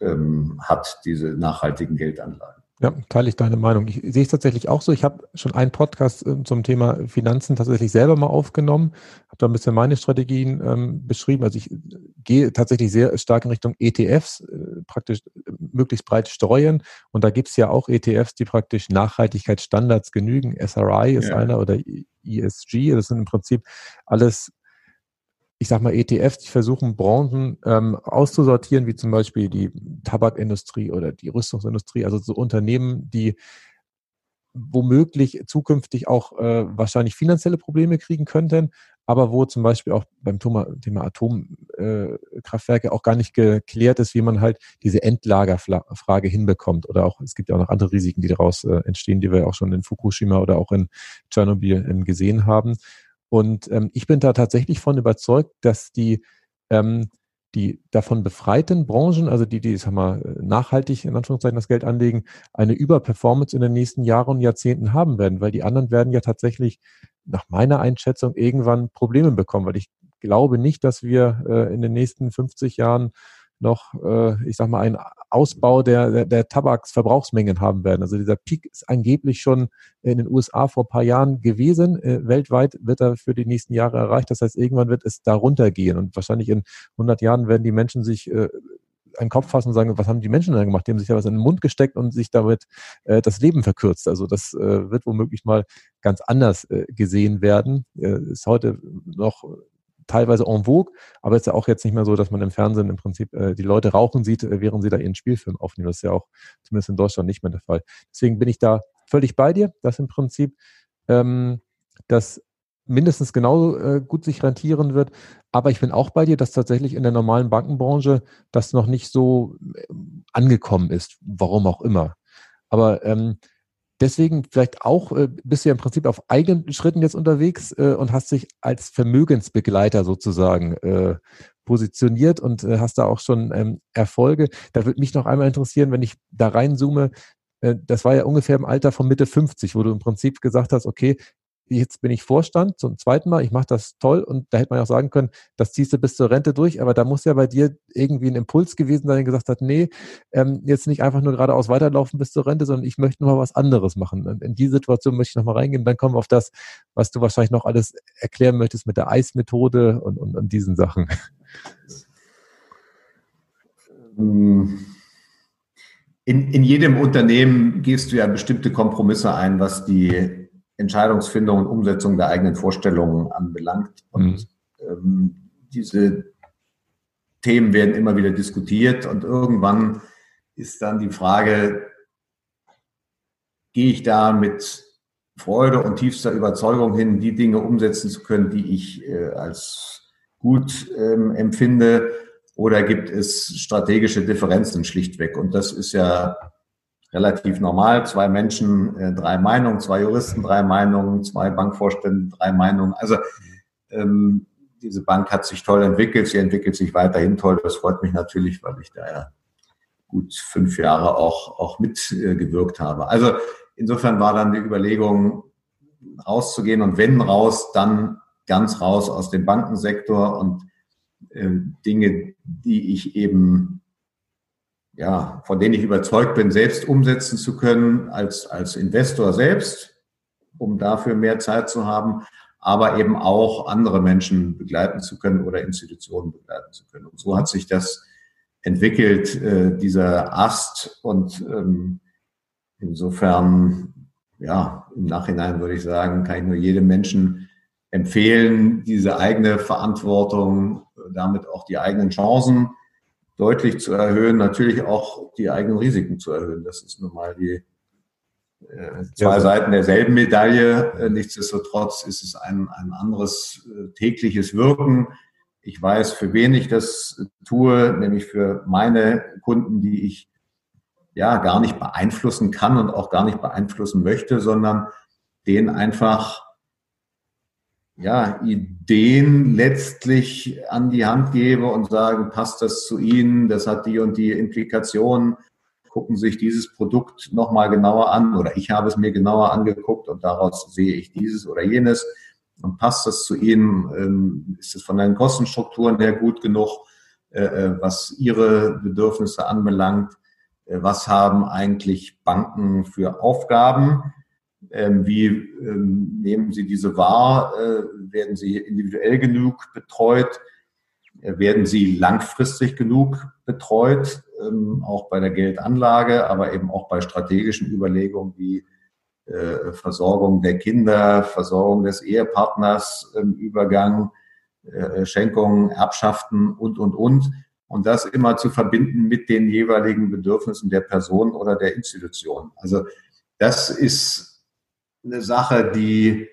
ähm, hat, diese nachhaltigen Geldanlagen. Ja, teile ich deine Meinung. Ich sehe es tatsächlich auch so. Ich habe schon einen Podcast äh, zum Thema Finanzen tatsächlich selber mal aufgenommen, habe da ein bisschen meine Strategien ähm, beschrieben. Also ich äh, gehe tatsächlich sehr stark in Richtung ETFs, äh, praktisch äh, möglichst breit streuen. Und da gibt es ja auch ETFs, die praktisch Nachhaltigkeitsstandards genügen. SRI ist ja. einer oder ESG. Das sind im Prinzip alles ich sag mal, ETFs, die versuchen, Branchen ähm, auszusortieren, wie zum Beispiel die Tabakindustrie oder die Rüstungsindustrie, also so Unternehmen, die womöglich zukünftig auch äh, wahrscheinlich finanzielle Probleme kriegen könnten, aber wo zum Beispiel auch beim Thema Atomkraftwerke äh, auch gar nicht geklärt ist, wie man halt diese Endlagerfrage hinbekommt. Oder auch, es gibt ja auch noch andere Risiken, die daraus äh, entstehen, die wir auch schon in Fukushima oder auch in Tschernobyl ähm, gesehen haben. Und ähm, ich bin da tatsächlich von überzeugt, dass die ähm, die davon befreiten Branchen, also die, die sag mal, nachhaltig in Anführungszeichen das Geld anlegen, eine Überperformance in den nächsten Jahren und Jahrzehnten haben werden, weil die anderen werden ja tatsächlich nach meiner Einschätzung irgendwann Probleme bekommen, weil ich glaube nicht, dass wir äh, in den nächsten 50 Jahren noch, äh, ich sag mal, einen Ausbau der, der, der Tabaksverbrauchsmengen haben werden. Also dieser Peak ist angeblich schon in den USA vor ein paar Jahren gewesen. Äh, weltweit wird er für die nächsten Jahre erreicht. Das heißt, irgendwann wird es darunter gehen. Und wahrscheinlich in 100 Jahren werden die Menschen sich äh, einen Kopf fassen und sagen, was haben die Menschen dann gemacht? Die haben sich ja was in den Mund gesteckt und sich damit äh, das Leben verkürzt. Also das äh, wird womöglich mal ganz anders äh, gesehen werden. Äh, ist heute noch teilweise en vogue, aber es ist ja auch jetzt nicht mehr so, dass man im Fernsehen im Prinzip äh, die Leute rauchen sieht, äh, während sie da ihren Spielfilm aufnehmen. Das ist ja auch zumindest in Deutschland nicht mehr der Fall. Deswegen bin ich da völlig bei dir, dass im Prinzip ähm, das mindestens genauso äh, gut sich rentieren wird. Aber ich bin auch bei dir, dass tatsächlich in der normalen Bankenbranche das noch nicht so äh, angekommen ist, warum auch immer. Aber ähm, deswegen vielleicht auch äh, bist du ja im Prinzip auf eigenen Schritten jetzt unterwegs äh, und hast dich als Vermögensbegleiter sozusagen äh, positioniert und äh, hast da auch schon ähm, Erfolge. Da würde mich noch einmal interessieren, wenn ich da reinzoome, äh, das war ja ungefähr im Alter von Mitte 50, wo du im Prinzip gesagt hast, okay, jetzt bin ich Vorstand zum zweiten Mal, ich mache das toll und da hätte man auch sagen können, das ziehst du bis zur Rente durch, aber da muss ja bei dir irgendwie ein Impuls gewesen sein, der gesagt hat, nee, ähm, jetzt nicht einfach nur geradeaus weiterlaufen bis zur Rente, sondern ich möchte mal was anderes machen. Und in die Situation möchte ich noch mal reingehen, dann kommen wir auf das, was du wahrscheinlich noch alles erklären möchtest mit der Eismethode und, und, und diesen Sachen. In, in jedem Unternehmen gehst du ja bestimmte Kompromisse ein, was die Entscheidungsfindung und Umsetzung der eigenen Vorstellungen anbelangt. Und mhm. ähm, diese Themen werden immer wieder diskutiert und irgendwann ist dann die Frage, gehe ich da mit Freude und tiefster Überzeugung hin, die Dinge umsetzen zu können, die ich äh, als gut ähm, empfinde, oder gibt es strategische Differenzen schlichtweg? Und das ist ja relativ normal. Zwei Menschen, äh, drei Meinungen, zwei Juristen, drei Meinungen, zwei Bankvorstände, drei Meinungen. Also ähm, diese Bank hat sich toll entwickelt, sie entwickelt sich weiterhin toll. Das freut mich natürlich, weil ich da ja gut fünf Jahre auch, auch mitgewirkt äh, habe. Also insofern war dann die Überlegung, rauszugehen und wenn raus, dann ganz raus aus dem Bankensektor und äh, Dinge, die ich eben ja, von denen ich überzeugt bin, selbst umsetzen zu können als, als Investor selbst, um dafür mehr Zeit zu haben, aber eben auch andere Menschen begleiten zu können oder Institutionen begleiten zu können. Und so hat sich das entwickelt, äh, dieser Ast. Und ähm, insofern, ja, im Nachhinein würde ich sagen, kann ich nur jedem Menschen empfehlen, diese eigene Verantwortung, damit auch die eigenen Chancen deutlich zu erhöhen, natürlich auch die eigenen Risiken zu erhöhen. Das ist nun mal die äh, zwei ja. Seiten derselben Medaille. Äh, nichtsdestotrotz ist es ein, ein anderes äh, tägliches Wirken. Ich weiß, für wen ich das tue, nämlich für meine Kunden, die ich ja gar nicht beeinflussen kann und auch gar nicht beeinflussen möchte, sondern denen einfach ja, Ideen letztlich an die Hand gebe und sagen, passt das zu Ihnen, das hat die und die Implikationen, gucken Sie sich dieses Produkt nochmal genauer an. Oder ich habe es mir genauer angeguckt und daraus sehe ich dieses oder jenes. Und passt das zu Ihnen, ähm, ist es von den Kostenstrukturen her gut genug, äh, äh, was Ihre Bedürfnisse anbelangt, äh, was haben eigentlich Banken für Aufgaben, wie ähm, nehmen Sie diese wahr? Äh, werden Sie individuell genug betreut? Äh, werden Sie langfristig genug betreut? Ähm, auch bei der Geldanlage, aber eben auch bei strategischen Überlegungen wie äh, Versorgung der Kinder, Versorgung des Ehepartners, Übergang, Schenkungen, Erbschaften und, und, und. Und das immer zu verbinden mit den jeweiligen Bedürfnissen der Person oder der Institution. Also das ist eine Sache, die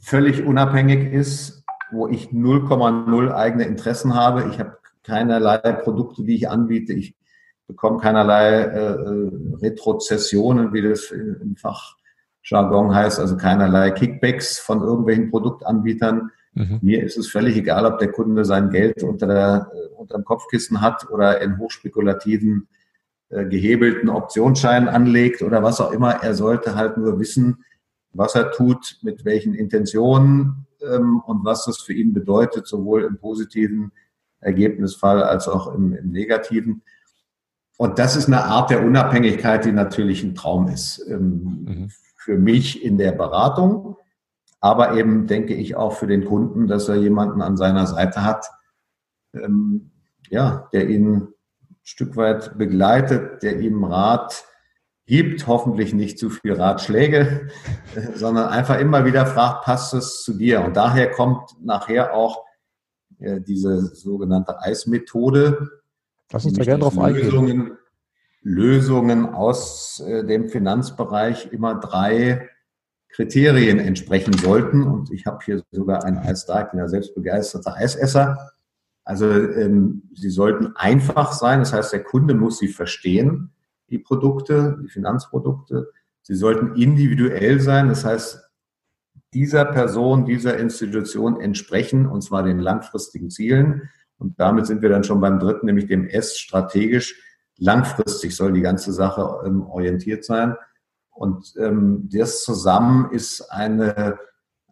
völlig unabhängig ist, wo ich 0,0 eigene Interessen habe. Ich habe keinerlei Produkte, die ich anbiete. Ich bekomme keinerlei äh, äh Retrozessionen, wie das im Fachjargon heißt, also keinerlei Kickbacks von irgendwelchen Produktanbietern. Mhm. Mir ist es völlig egal, ob der Kunde sein Geld unter, der, äh, unter dem Kopfkissen hat oder in hochspekulativen, gehebelten Optionsscheinen anlegt oder was auch immer. Er sollte halt nur wissen, was er tut, mit welchen Intentionen ähm, und was das für ihn bedeutet, sowohl im positiven Ergebnisfall als auch im, im negativen. Und das ist eine Art der Unabhängigkeit, die natürlich ein Traum ist. Ähm, mhm. Für mich in der Beratung, aber eben denke ich auch für den Kunden, dass er jemanden an seiner Seite hat, ähm, ja, der ihn Stück weit begleitet, der ihm Rat gibt, hoffentlich nicht zu viel Ratschläge, [LAUGHS] sondern einfach immer wieder fragt, passt es zu dir? Und daher kommt nachher auch äh, diese sogenannte Eismethode. Lass uns da gerne drauf eingehen. Lösungen, Lösungen aus äh, dem Finanzbereich immer drei Kriterien entsprechen sollten. Und ich habe hier sogar einen Eis da, ich bin ja selbst begeisterter Eisesser. Also ähm, sie sollten einfach sein, das heißt, der Kunde muss sie verstehen, die Produkte, die Finanzprodukte. Sie sollten individuell sein, das heißt, dieser Person, dieser Institution entsprechen, und zwar den langfristigen Zielen. Und damit sind wir dann schon beim dritten, nämlich dem S, strategisch. Langfristig soll die ganze Sache ähm, orientiert sein. Und ähm, das zusammen ist eine,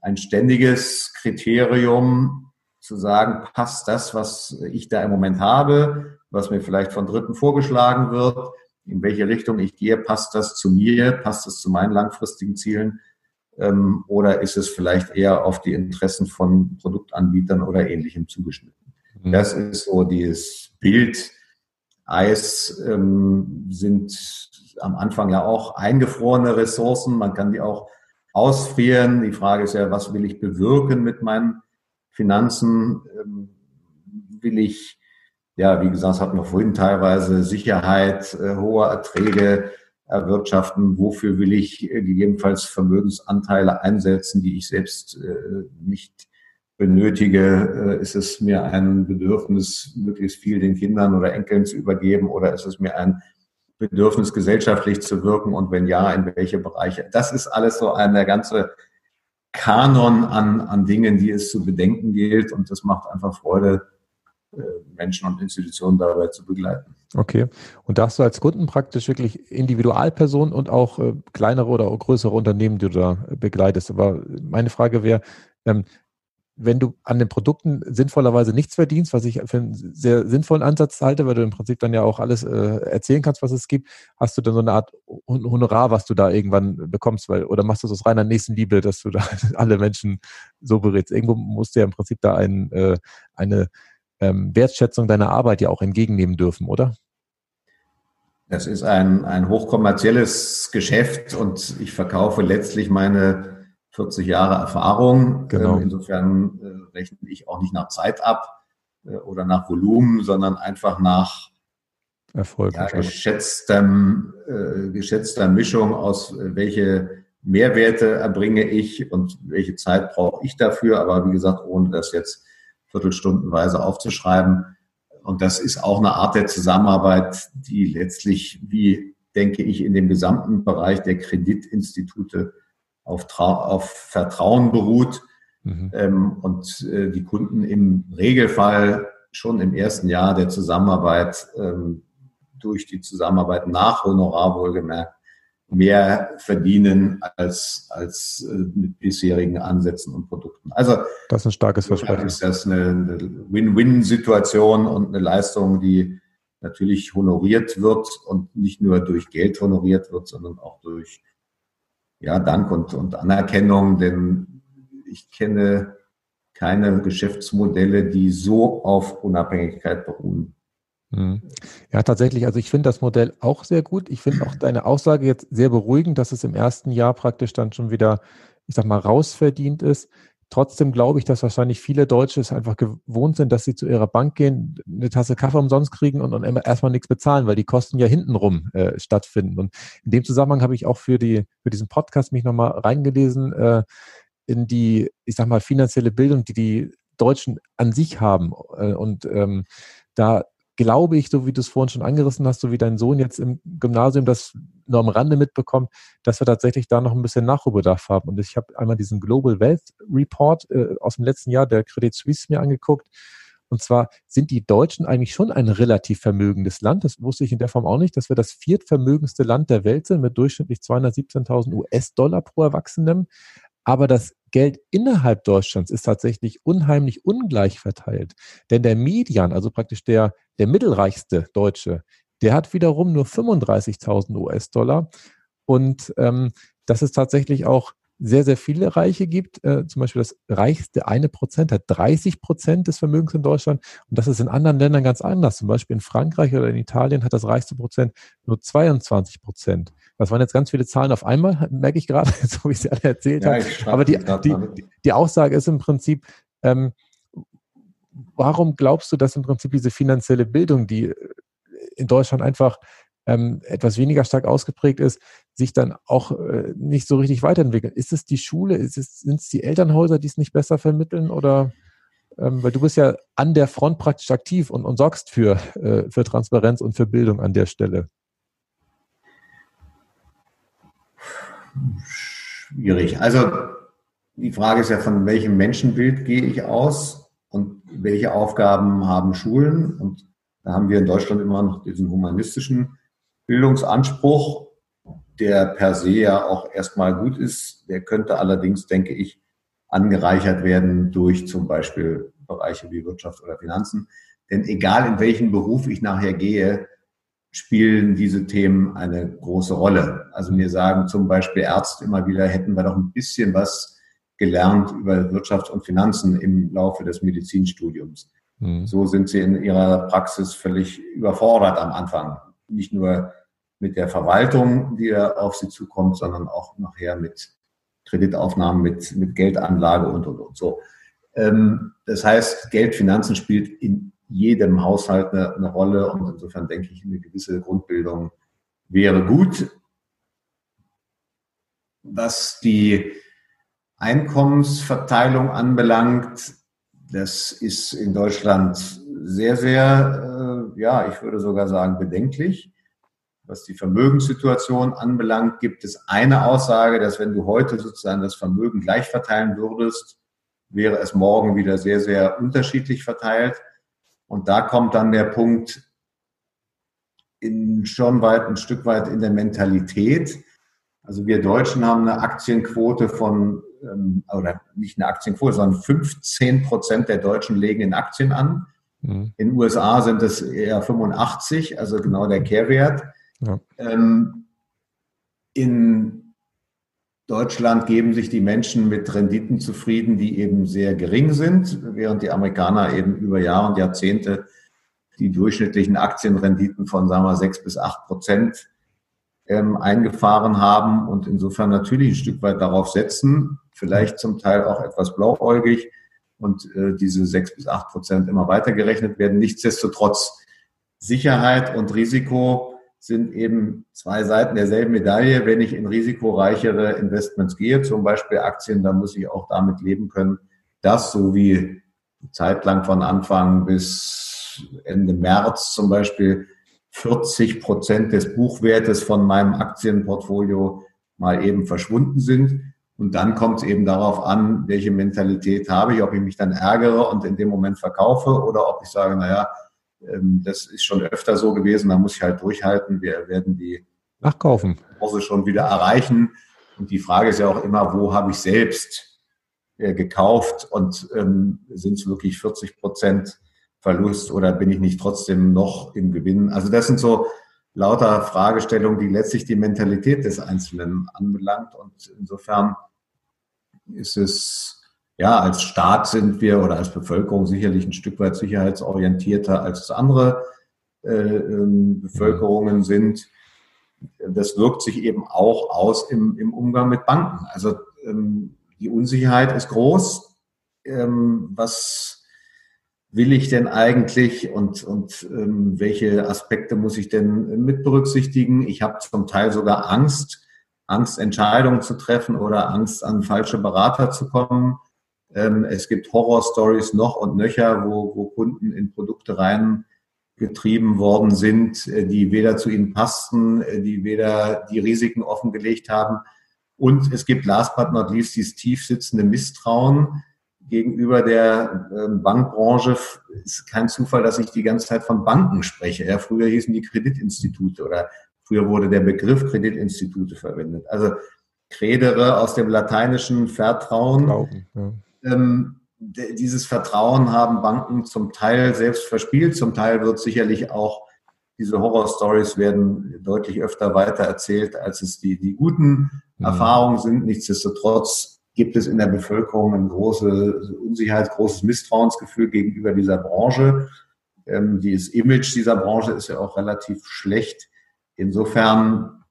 ein ständiges Kriterium zu sagen, passt das, was ich da im Moment habe, was mir vielleicht von Dritten vorgeschlagen wird, in welche Richtung ich gehe, passt das zu mir, passt das zu meinen langfristigen Zielen ähm, oder ist es vielleicht eher auf die Interessen von Produktanbietern oder ähnlichem zugeschnitten? Mhm. Das ist so dieses Bild. Eis ähm, sind am Anfang ja auch eingefrorene Ressourcen. Man kann die auch ausfrieren. Die Frage ist ja, was will ich bewirken mit meinen Finanzen? Ähm, will ich, ja, wie gesagt, hatten wir vorhin teilweise Sicherheit, äh, hohe Erträge, erwirtschaften, wofür will ich äh, gegebenenfalls Vermögensanteile einsetzen, die ich selbst äh, nicht benötige. Äh, ist es mir ein Bedürfnis, möglichst viel den Kindern oder Enkeln zu übergeben oder ist es mir ein Bedürfnis, gesellschaftlich zu wirken und wenn ja, in welche Bereiche? Das ist alles so eine ganze Kanon an, an Dingen, die es zu bedenken gilt und das macht einfach Freude, Menschen und Institutionen dabei zu begleiten. Okay. Und da hast du als Kunden praktisch wirklich Individualpersonen und auch äh, kleinere oder größere Unternehmen, die du da begleitest. Aber meine Frage wäre, ähm, wenn du an den Produkten sinnvollerweise nichts verdienst, was ich für einen sehr sinnvollen Ansatz halte, weil du im Prinzip dann ja auch alles äh, erzählen kannst, was es gibt, hast du dann so eine Art Honorar, was du da irgendwann bekommst, weil, oder machst du das aus reiner Nächstenliebe, dass du da [LAUGHS] alle Menschen so berätst? Irgendwo musst du ja im Prinzip da ein, äh, eine ähm, Wertschätzung deiner Arbeit ja auch entgegennehmen dürfen, oder? Das ist ein, ein hochkommerzielles Geschäft und ich verkaufe letztlich meine 40 Jahre Erfahrung. Genau. Ähm, insofern äh, rechne ich auch nicht nach Zeit ab äh, oder nach Volumen, sondern einfach nach Erfolg. Ja, geschätztem, äh, geschätzter Mischung aus, äh, welche Mehrwerte erbringe ich und welche Zeit brauche ich dafür. Aber wie gesagt, ohne das jetzt viertelstundenweise aufzuschreiben. Und das ist auch eine Art der Zusammenarbeit, die letztlich, wie denke ich, in dem gesamten Bereich der Kreditinstitute auf, auf Vertrauen beruht mhm. ähm, und äh, die Kunden im Regelfall schon im ersten Jahr der Zusammenarbeit ähm, durch die Zusammenarbeit nach Honorar wohlgemerkt mehr verdienen als, als äh, mit bisherigen Ansätzen und Produkten. Also das ist ein starkes Versprechen. Ist das eine, eine Win-Win-Situation und eine Leistung, die natürlich honoriert wird und nicht nur durch Geld honoriert wird, sondern auch durch ja, Dank und, und Anerkennung, denn ich kenne keine Geschäftsmodelle, die so auf Unabhängigkeit beruhen. Mhm. Ja, tatsächlich. Also ich finde das Modell auch sehr gut. Ich finde auch deine Aussage jetzt sehr beruhigend, dass es im ersten Jahr praktisch dann schon wieder, ich sag mal, rausverdient ist. Trotzdem glaube ich, dass wahrscheinlich viele Deutsche es einfach gewohnt sind, dass sie zu ihrer Bank gehen, eine Tasse Kaffee umsonst kriegen und, und erstmal nichts bezahlen, weil die Kosten ja hintenrum äh, stattfinden. Und in dem Zusammenhang habe ich auch für die für diesen Podcast mich nochmal reingelesen. Äh, in die, ich sag mal, finanzielle Bildung, die die Deutschen an sich haben. Äh, und ähm, da glaube ich, so wie du es vorhin schon angerissen hast, so wie dein Sohn jetzt im Gymnasium das nur am Rande mitbekommt, dass wir tatsächlich da noch ein bisschen Nachholbedarf haben. Und ich habe einmal diesen Global Wealth Report äh, aus dem letzten Jahr der Credit Suisse mir angeguckt. Und zwar sind die Deutschen eigentlich schon ein relativ vermögendes Land. Das wusste ich in der Form auch nicht, dass wir das viertvermögendste Land der Welt sind mit durchschnittlich 217.000 US-Dollar pro Erwachsenen. Aber das Geld innerhalb Deutschlands ist tatsächlich unheimlich ungleich verteilt. Denn der Median, also praktisch der, der mittelreichste Deutsche, der hat wiederum nur 35.000 US-Dollar. Und ähm, das ist tatsächlich auch sehr, sehr viele Reiche gibt. Äh, zum Beispiel das reichste eine Prozent hat 30 Prozent des Vermögens in Deutschland. Und das ist in anderen Ländern ganz anders. Zum Beispiel in Frankreich oder in Italien hat das reichste Prozent nur 22 Prozent. Das waren jetzt ganz viele Zahlen auf einmal, merke ich gerade, so wie ich sie alle erzählt ja, habe. Aber die, die, die, Aussage ist im Prinzip, ähm, warum glaubst du, dass im Prinzip diese finanzielle Bildung, die in Deutschland einfach ähm, etwas weniger stark ausgeprägt ist, sich dann auch äh, nicht so richtig weiterentwickeln. Ist es die Schule, sind es die Elternhäuser, die es nicht besser vermitteln oder ähm, weil du bist ja an der Front praktisch aktiv und, und sorgst für, äh, für Transparenz und für Bildung an der Stelle. Schwierig. Also die Frage ist ja, von welchem Menschenbild gehe ich aus und welche Aufgaben haben Schulen? Und da haben wir in Deutschland immer noch diesen humanistischen Bildungsanspruch, der per se ja auch erstmal gut ist, der könnte allerdings, denke ich, angereichert werden durch zum Beispiel Bereiche wie Wirtschaft oder Finanzen. Denn egal in welchen Beruf ich nachher gehe, spielen diese Themen eine große Rolle. Also mir sagen zum Beispiel Ärzte immer wieder, hätten wir doch ein bisschen was gelernt über Wirtschaft und Finanzen im Laufe des Medizinstudiums. Mhm. So sind sie in ihrer Praxis völlig überfordert am Anfang. Nicht nur mit der Verwaltung, die auf sie zukommt, sondern auch nachher mit Kreditaufnahmen, mit, mit Geldanlage und, und, und so. Ähm, das heißt, Geld, Finanzen spielt in jedem Haushalt eine, eine Rolle und insofern denke ich, eine gewisse Grundbildung wäre gut. Was die Einkommensverteilung anbelangt, das ist in Deutschland sehr, sehr, äh, ja, ich würde sogar sagen, bedenklich. Was die Vermögenssituation anbelangt, gibt es eine Aussage, dass wenn du heute sozusagen das Vermögen gleich verteilen würdest, wäre es morgen wieder sehr, sehr unterschiedlich verteilt. Und da kommt dann der Punkt in schon weit, ein Stück weit in der Mentalität. Also wir Deutschen haben eine Aktienquote von, ähm, oder nicht eine Aktienquote, sondern 15 Prozent der Deutschen legen in Aktien an. Mhm. In den USA sind es eher 85, also genau der Kehrwert. Ähm, in Deutschland geben sich die Menschen mit Renditen zufrieden, die eben sehr gering sind, während die Amerikaner eben über Jahre und Jahrzehnte die durchschnittlichen Aktienrenditen von, sagen wir, sechs bis acht Prozent ähm, eingefahren haben und insofern natürlich ein Stück weit darauf setzen, vielleicht zum Teil auch etwas blauäugig und äh, diese sechs bis acht Prozent immer weitergerechnet werden. Nichtsdestotrotz Sicherheit und Risiko sind eben zwei Seiten derselben Medaille. Wenn ich in risikoreichere Investments gehe, zum Beispiel Aktien, dann muss ich auch damit leben können, dass so wie zeitlang von Anfang bis Ende März zum Beispiel 40 Prozent des Buchwertes von meinem Aktienportfolio mal eben verschwunden sind. Und dann kommt es eben darauf an, welche Mentalität habe ich, ob ich mich dann ärgere und in dem Moment verkaufe oder ob ich sage, naja, ähm, das ist schon öfter so gewesen, da muss ich halt durchhalten. Wir werden die Nachkaufen. Kurse schon wieder erreichen. Und die Frage ist ja auch immer, wo habe ich selbst äh, gekauft und ähm, sind es wirklich 40 Prozent Verlust oder bin ich nicht trotzdem noch im Gewinn? Also das sind so lauter Fragestellungen, die letztlich die Mentalität des Einzelnen anbelangt. Und insofern ist es ja, als Staat sind wir oder als Bevölkerung sicherlich ein Stück weit sicherheitsorientierter als es andere äh, ähm, Bevölkerungen sind. Das wirkt sich eben auch aus im, im Umgang mit Banken. Also ähm, die Unsicherheit ist groß. Ähm, was will ich denn eigentlich und, und ähm, welche Aspekte muss ich denn mit berücksichtigen? Ich habe zum Teil sogar Angst, Angst, Entscheidungen zu treffen oder Angst, an falsche Berater zu kommen. Ähm, es gibt Horror-Stories noch und nöcher, wo, wo Kunden in Produkte reingetrieben worden sind, äh, die weder zu ihnen passten, äh, die weder die Risiken offengelegt haben. Und es gibt last but not least dieses tief sitzende Misstrauen gegenüber der ähm, Bankbranche. Es ist kein Zufall, dass ich die ganze Zeit von Banken spreche. Ja, früher hießen die Kreditinstitute oder früher wurde der Begriff Kreditinstitute verwendet. Also credere aus dem lateinischen Vertrauen. Glauben, ja ähm, dieses Vertrauen haben Banken zum Teil selbst verspielt, zum Teil wird sicherlich auch diese Horror-Stories werden deutlich öfter weiter erzählt, als es die, die guten mhm. Erfahrungen sind. Nichtsdestotrotz gibt es in der Bevölkerung eine große Unsicherheit, großes Misstrauensgefühl gegenüber dieser Branche. Ähm, das Image dieser Branche ist ja auch relativ schlecht. Insofern,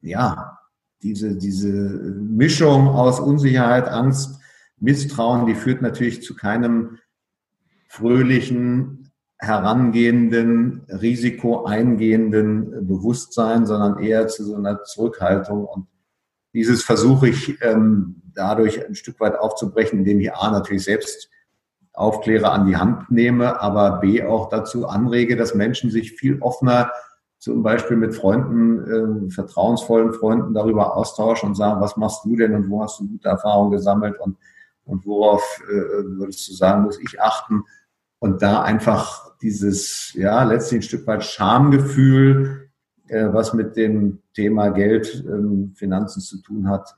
ja, diese, diese Mischung aus Unsicherheit, Angst, Misstrauen, die führt natürlich zu keinem fröhlichen, herangehenden, risikoeingehenden Bewusstsein, sondern eher zu so einer Zurückhaltung. Und dieses versuche ich ähm, dadurch ein Stück weit aufzubrechen, indem ich A natürlich selbst Aufklärer an die Hand nehme, aber B auch dazu anrege, dass Menschen sich viel offener zum Beispiel mit Freunden, äh, vertrauensvollen Freunden darüber austauschen und sagen, was machst du denn und wo hast du gute Erfahrungen gesammelt und und worauf äh, würdest du sagen, muss ich achten? Und da einfach dieses, ja, letztlich ein Stück weit Schamgefühl, äh, was mit dem Thema Geld, ähm, Finanzen zu tun hat,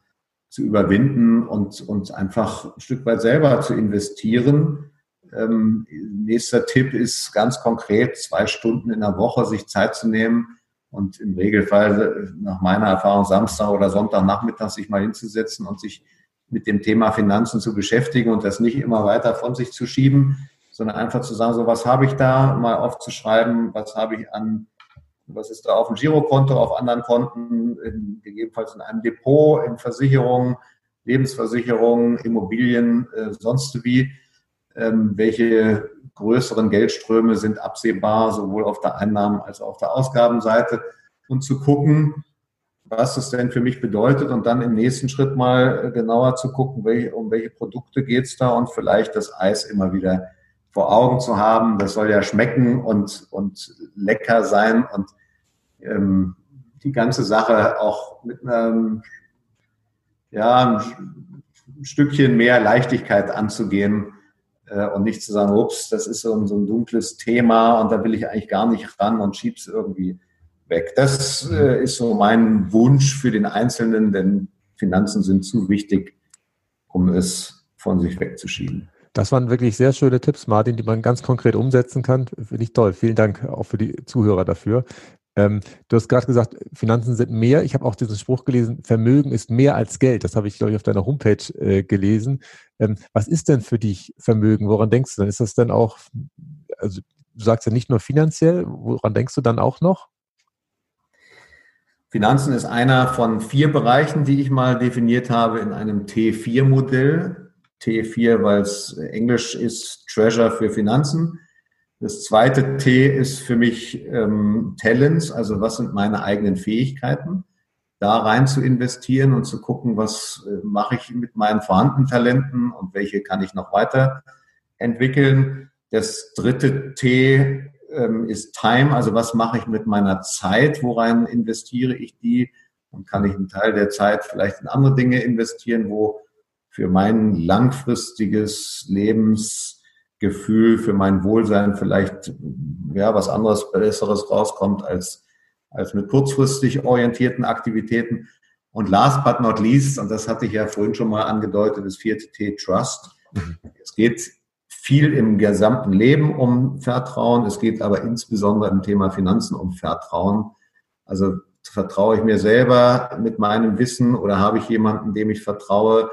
zu überwinden und, und einfach ein Stück weit selber zu investieren. Ähm, nächster Tipp ist ganz konkret, zwei Stunden in der Woche sich Zeit zu nehmen und im Regelfall nach meiner Erfahrung Samstag oder Sonntagnachmittag sich mal hinzusetzen und sich mit dem Thema Finanzen zu beschäftigen und das nicht immer weiter von sich zu schieben, sondern einfach zu sagen, so was habe ich da, mal aufzuschreiben, was habe ich an, was ist da auf dem Girokonto, auf anderen Konten, in, gegebenenfalls in einem Depot, in Versicherungen, Lebensversicherungen, Immobilien, äh, sonst wie, ähm, welche größeren Geldströme sind absehbar, sowohl auf der Einnahmen- als auch auf der Ausgabenseite? Und zu gucken, was das denn für mich bedeutet und dann im nächsten Schritt mal äh, genauer zu gucken, welche, um welche Produkte geht's da und vielleicht das Eis immer wieder vor Augen zu haben. Das soll ja schmecken und, und lecker sein und ähm, die ganze Sache auch mit einem, ja, ein Stückchen mehr Leichtigkeit anzugehen äh, und nicht zu sagen, ups, das ist so ein, so ein dunkles Thema und da will ich eigentlich gar nicht ran und schieb's irgendwie weg. Das äh, ist so mein Wunsch für den Einzelnen, denn Finanzen sind zu wichtig, um es von sich wegzuschieben. Das waren wirklich sehr schöne Tipps, Martin, die man ganz konkret umsetzen kann. Finde ich toll. Vielen Dank auch für die Zuhörer dafür. Ähm, du hast gerade gesagt, Finanzen sind mehr. Ich habe auch diesen Spruch gelesen, Vermögen ist mehr als Geld. Das habe ich, glaube ich, auf deiner Homepage äh, gelesen. Ähm, was ist denn für dich Vermögen? Woran denkst du dann? Ist das denn auch, also du sagst ja nicht nur finanziell, woran denkst du dann auch noch? Finanzen ist einer von vier Bereichen, die ich mal definiert habe in einem T4-Modell. T4, weil es Englisch ist, Treasure für Finanzen. Das zweite T ist für mich ähm, Talents, also was sind meine eigenen Fähigkeiten, da rein zu investieren und zu gucken, was äh, mache ich mit meinen vorhandenen Talenten und welche kann ich noch weiter entwickeln. Das dritte T ähm, ist Time, also was mache ich mit meiner Zeit, worein investiere ich die und kann ich einen Teil der Zeit vielleicht in andere Dinge investieren, wo für mein langfristiges Lebensgefühl, für mein Wohlsein vielleicht ja was anderes, besseres rauskommt als als mit kurzfristig orientierten Aktivitäten. Und last but not least, und das hatte ich ja vorhin schon mal angedeutet, das vierte T, Trust. Mhm. Es geht viel im gesamten Leben um Vertrauen. Es geht aber insbesondere im Thema Finanzen um Vertrauen. Also vertraue ich mir selber mit meinem Wissen oder habe ich jemanden, dem ich vertraue,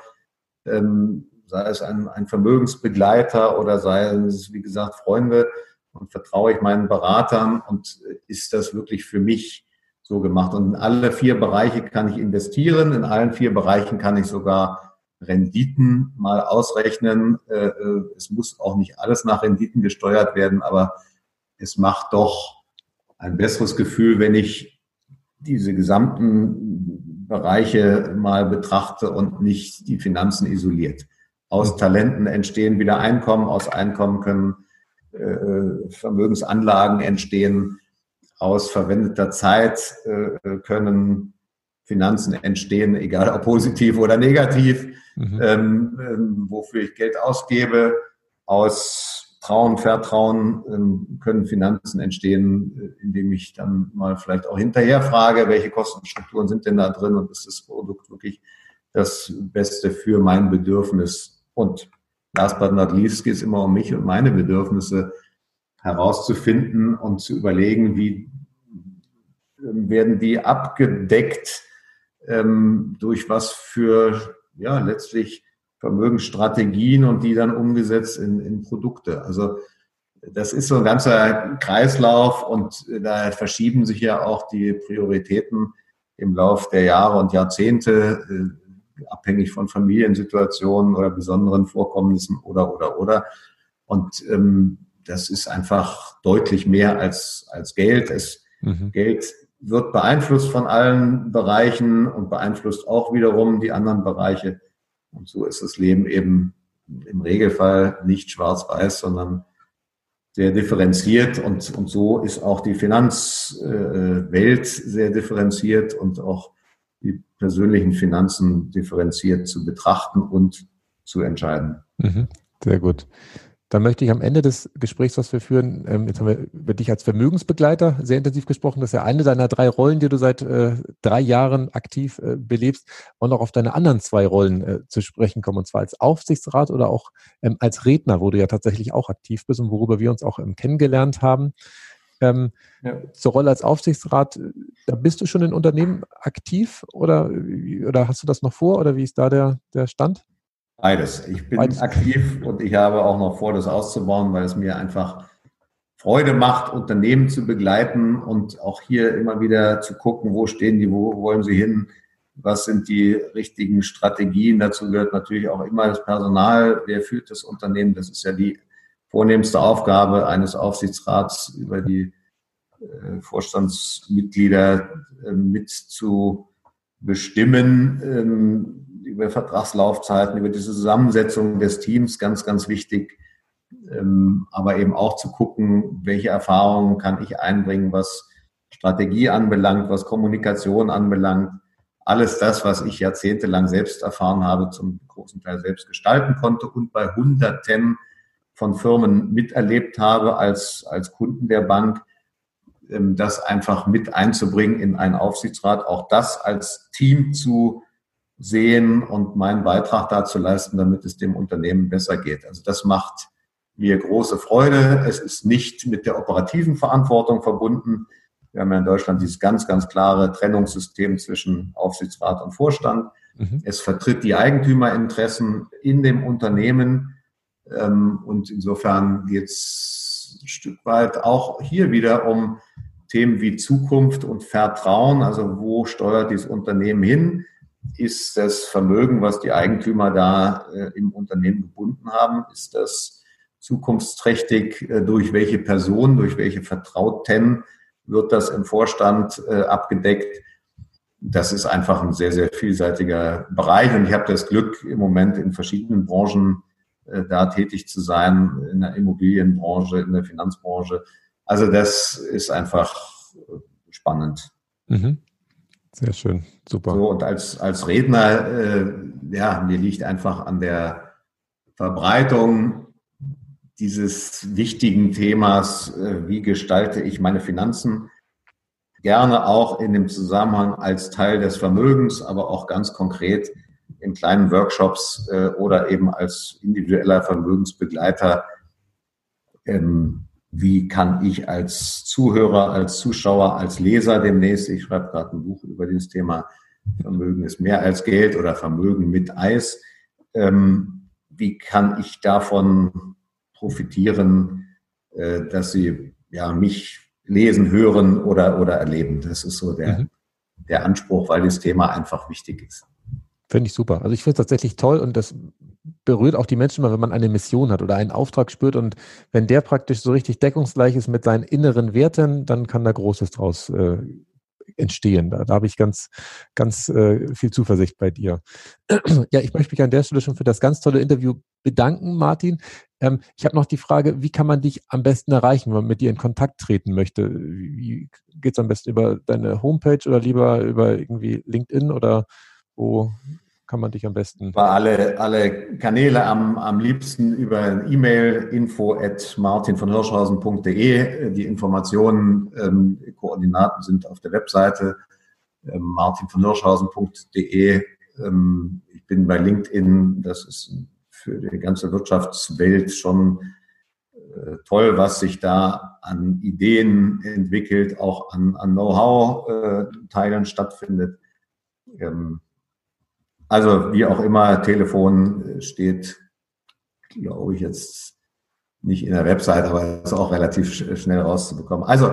ähm, sei es ein, ein Vermögensbegleiter oder sei es, wie gesagt, Freunde und vertraue ich meinen Beratern und ist das wirklich für mich so gemacht? Und in alle vier Bereiche kann ich investieren, in allen vier Bereichen kann ich sogar Renditen mal ausrechnen. Äh, äh, es muss auch nicht alles nach Renditen gesteuert werden, aber es macht doch ein besseres Gefühl, wenn ich diese gesamten Bereiche mal betrachte und nicht die Finanzen isoliert. Aus Talenten entstehen wieder Einkommen, aus Einkommen können äh, Vermögensanlagen entstehen, aus verwendeter Zeit können Finanzen entstehen, egal ob positiv oder negativ, mhm. ähm, ähm, wofür ich Geld ausgebe. Aus Trauen, Vertrauen ähm, können Finanzen entstehen, äh, indem ich dann mal vielleicht auch hinterher frage, welche Kostenstrukturen sind denn da drin und ist das Produkt wirklich das Beste für mein Bedürfnis. Und last but not least geht es immer um mich und meine Bedürfnisse herauszufinden und zu überlegen, wie ähm, werden die abgedeckt ähm, durch was für ja letztlich Vermögensstrategien und die dann umgesetzt in, in Produkte. Also das ist so ein ganzer Kreislauf und da verschieben sich ja auch die Prioritäten im Lauf der Jahre und Jahrzehnte, äh, abhängig von Familiensituationen oder besonderen Vorkommnissen oder oder oder. Und ähm, das ist einfach deutlich mehr als, als Geld. Es, mhm. Geld wird beeinflusst von allen Bereichen und beeinflusst auch wiederum die anderen Bereiche. Und so ist das Leben eben im Regelfall nicht schwarz-weiß, sondern sehr differenziert und, und so ist auch die Finanzwelt sehr differenziert und auch die persönlichen Finanzen differenziert zu betrachten und zu entscheiden. Mhm. Sehr gut. Dann möchte ich am Ende des Gesprächs, was wir führen, ähm, jetzt haben wir über dich als Vermögensbegleiter sehr intensiv gesprochen. Das ist ja eine deiner drei Rollen, die du seit äh, drei Jahren aktiv äh, belebst, und auch auf deine anderen zwei Rollen äh, zu sprechen kommen, und zwar als Aufsichtsrat oder auch ähm, als Redner, wo du ja tatsächlich auch aktiv bist und worüber wir uns auch ähm, kennengelernt haben. Ähm, ja. Zur Rolle als Aufsichtsrat, äh, da bist du schon in Unternehmen aktiv oder, oder hast du das noch vor oder wie ist da der, der Stand? Beides. Ich bin Beides. aktiv und ich habe auch noch vor, das auszubauen, weil es mir einfach Freude macht, Unternehmen zu begleiten und auch hier immer wieder zu gucken, wo stehen die, wo wollen sie hin, was sind die richtigen Strategien. Dazu gehört natürlich auch immer das Personal, wer führt das Unternehmen. Das ist ja die vornehmste Aufgabe eines Aufsichtsrats, über die äh, Vorstandsmitglieder äh, mit zu bestimmen. Über Vertragslaufzeiten, über diese Zusammensetzung des Teams ganz, ganz wichtig. Ähm, aber eben auch zu gucken, welche Erfahrungen kann ich einbringen, was Strategie anbelangt, was Kommunikation anbelangt. Alles das, was ich jahrzehntelang selbst erfahren habe, zum großen Teil selbst gestalten konnte und bei Hunderten von Firmen miterlebt habe als, als Kunden der Bank, ähm, das einfach mit einzubringen in einen Aufsichtsrat, auch das als Team zu sehen und meinen Beitrag dazu leisten, damit es dem Unternehmen besser geht. Also das macht mir große Freude. Es ist nicht mit der operativen Verantwortung verbunden. Wir haben ja in Deutschland dieses ganz, ganz klare Trennungssystem zwischen Aufsichtsrat und Vorstand. Mhm. Es vertritt die Eigentümerinteressen in dem Unternehmen. Ähm, und insofern geht es ein Stück weit auch hier wieder um Themen wie Zukunft und Vertrauen. Also wo steuert dieses Unternehmen hin? Ist das Vermögen, was die Eigentümer da äh, im Unternehmen gebunden haben, ist das zukunftsträchtig, äh, durch welche Person, durch welche Vertrauten wird das im Vorstand äh, abgedeckt. Das ist einfach ein sehr, sehr vielseitiger Bereich und ich habe das Glück, im Moment in verschiedenen Branchen da tätig zu sein, in der Immobilienbranche, in der Finanzbranche. Also das ist einfach spannend. Mhm. Sehr schön, super. So, und als, als Redner, äh, ja, mir liegt einfach an der Verbreitung dieses wichtigen Themas, äh, wie gestalte ich meine Finanzen, gerne auch in dem Zusammenhang als Teil des Vermögens, aber auch ganz konkret in kleinen Workshops äh, oder eben als individueller Vermögensbegleiter ähm, wie kann ich als Zuhörer, als Zuschauer, als Leser demnächst, ich schreibe gerade ein Buch über dieses Thema, Vermögen ist mehr als Geld oder Vermögen mit Eis, ähm, wie kann ich davon profitieren, äh, dass sie ja mich lesen, hören oder, oder erleben. Das ist so der, mhm. der Anspruch, weil das Thema einfach wichtig ist. Finde ich super. Also ich finde es tatsächlich toll und das berührt auch die Menschen mal, wenn man eine Mission hat oder einen Auftrag spürt und wenn der praktisch so richtig deckungsgleich ist mit seinen inneren Werten, dann kann da Großes draus äh, entstehen. Da, da habe ich ganz, ganz äh, viel Zuversicht bei dir. [CLEARS THROAT] ja, ich möchte mich an der Stelle schon für das ganz tolle Interview bedanken, Martin. Ähm, ich habe noch die Frage, wie kann man dich am besten erreichen, wenn man mit dir in Kontakt treten möchte? Wie geht es am besten über deine Homepage oder lieber über irgendwie LinkedIn oder wo kann man dich am besten? Über alle, alle Kanäle am, am liebsten über E-Mail info at martinvonhirschhausen.de. Die Informationen, ähm, Koordinaten sind auf der Webseite ähm, martinvonhirschhausen.de. Ähm, ich bin bei LinkedIn, das ist für die ganze Wirtschaftswelt schon äh, toll, was sich da an Ideen entwickelt, auch an, an Know-how-Teilen äh, stattfindet. Ähm, also wie auch immer, Telefon steht, glaube ich, jetzt nicht in der Website, aber ist auch relativ schnell rauszubekommen. Also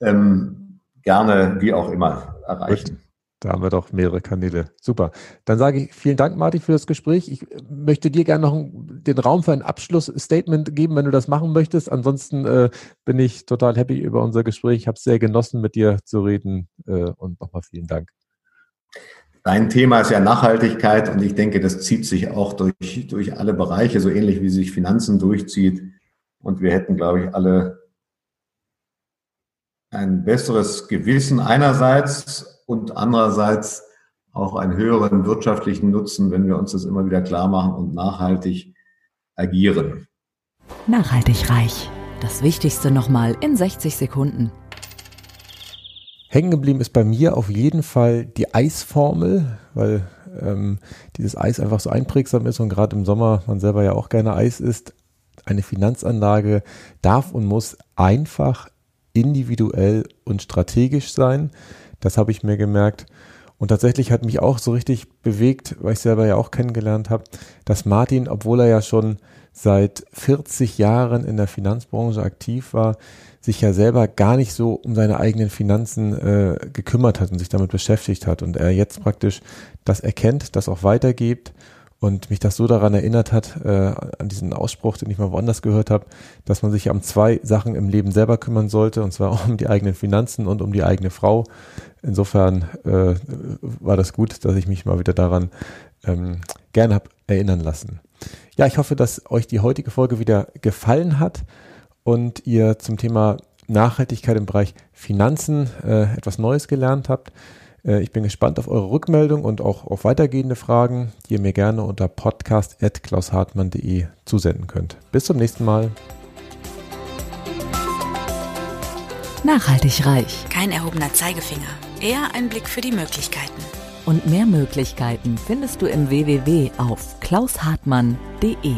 ähm, gerne wie auch immer erreichen. Da haben wir doch mehrere Kanäle. Super. Dann sage ich vielen Dank, Martin, für das Gespräch. Ich möchte dir gerne noch den Raum für ein Abschlussstatement geben, wenn du das machen möchtest. Ansonsten äh, bin ich total happy über unser Gespräch. Ich habe es sehr genossen, mit dir zu reden. Äh, und nochmal vielen Dank. Dein Thema ist ja Nachhaltigkeit und ich denke, das zieht sich auch durch, durch alle Bereiche, so ähnlich wie sich Finanzen durchzieht. Und wir hätten, glaube ich, alle ein besseres Gewissen einerseits und andererseits auch einen höheren wirtschaftlichen Nutzen, wenn wir uns das immer wieder klar machen und nachhaltig agieren. Nachhaltig reich. Das Wichtigste nochmal in 60 Sekunden. Hängen geblieben ist bei mir auf jeden Fall die Eisformel, weil ähm, dieses Eis einfach so einprägsam ist und gerade im Sommer man selber ja auch gerne Eis isst. Eine Finanzanlage darf und muss einfach individuell und strategisch sein. Das habe ich mir gemerkt. Und tatsächlich hat mich auch so richtig bewegt, weil ich selber ja auch kennengelernt habe, dass Martin, obwohl er ja schon seit 40 Jahren in der Finanzbranche aktiv war, sich ja selber gar nicht so um seine eigenen Finanzen äh, gekümmert hat und sich damit beschäftigt hat und er jetzt praktisch das erkennt, das auch weitergibt und mich das so daran erinnert hat, äh, an diesen Ausspruch, den ich mal woanders gehört habe, dass man sich um zwei Sachen im Leben selber kümmern sollte, und zwar [LAUGHS] um die eigenen Finanzen und um die eigene Frau. Insofern äh, war das gut, dass ich mich mal wieder daran ähm, gerne habe erinnern lassen. Ja, ich hoffe, dass euch die heutige Folge wieder gefallen hat und ihr zum Thema Nachhaltigkeit im Bereich Finanzen äh, etwas Neues gelernt habt. Äh, ich bin gespannt auf eure Rückmeldung und auch auf weitergehende Fragen, die ihr mir gerne unter podcast.klaushartmann.de zusenden könnt. Bis zum nächsten Mal. Nachhaltig reich. Kein erhobener Zeigefinger, eher ein Blick für die Möglichkeiten. Und mehr Möglichkeiten findest du im www auf klaushartmann.de.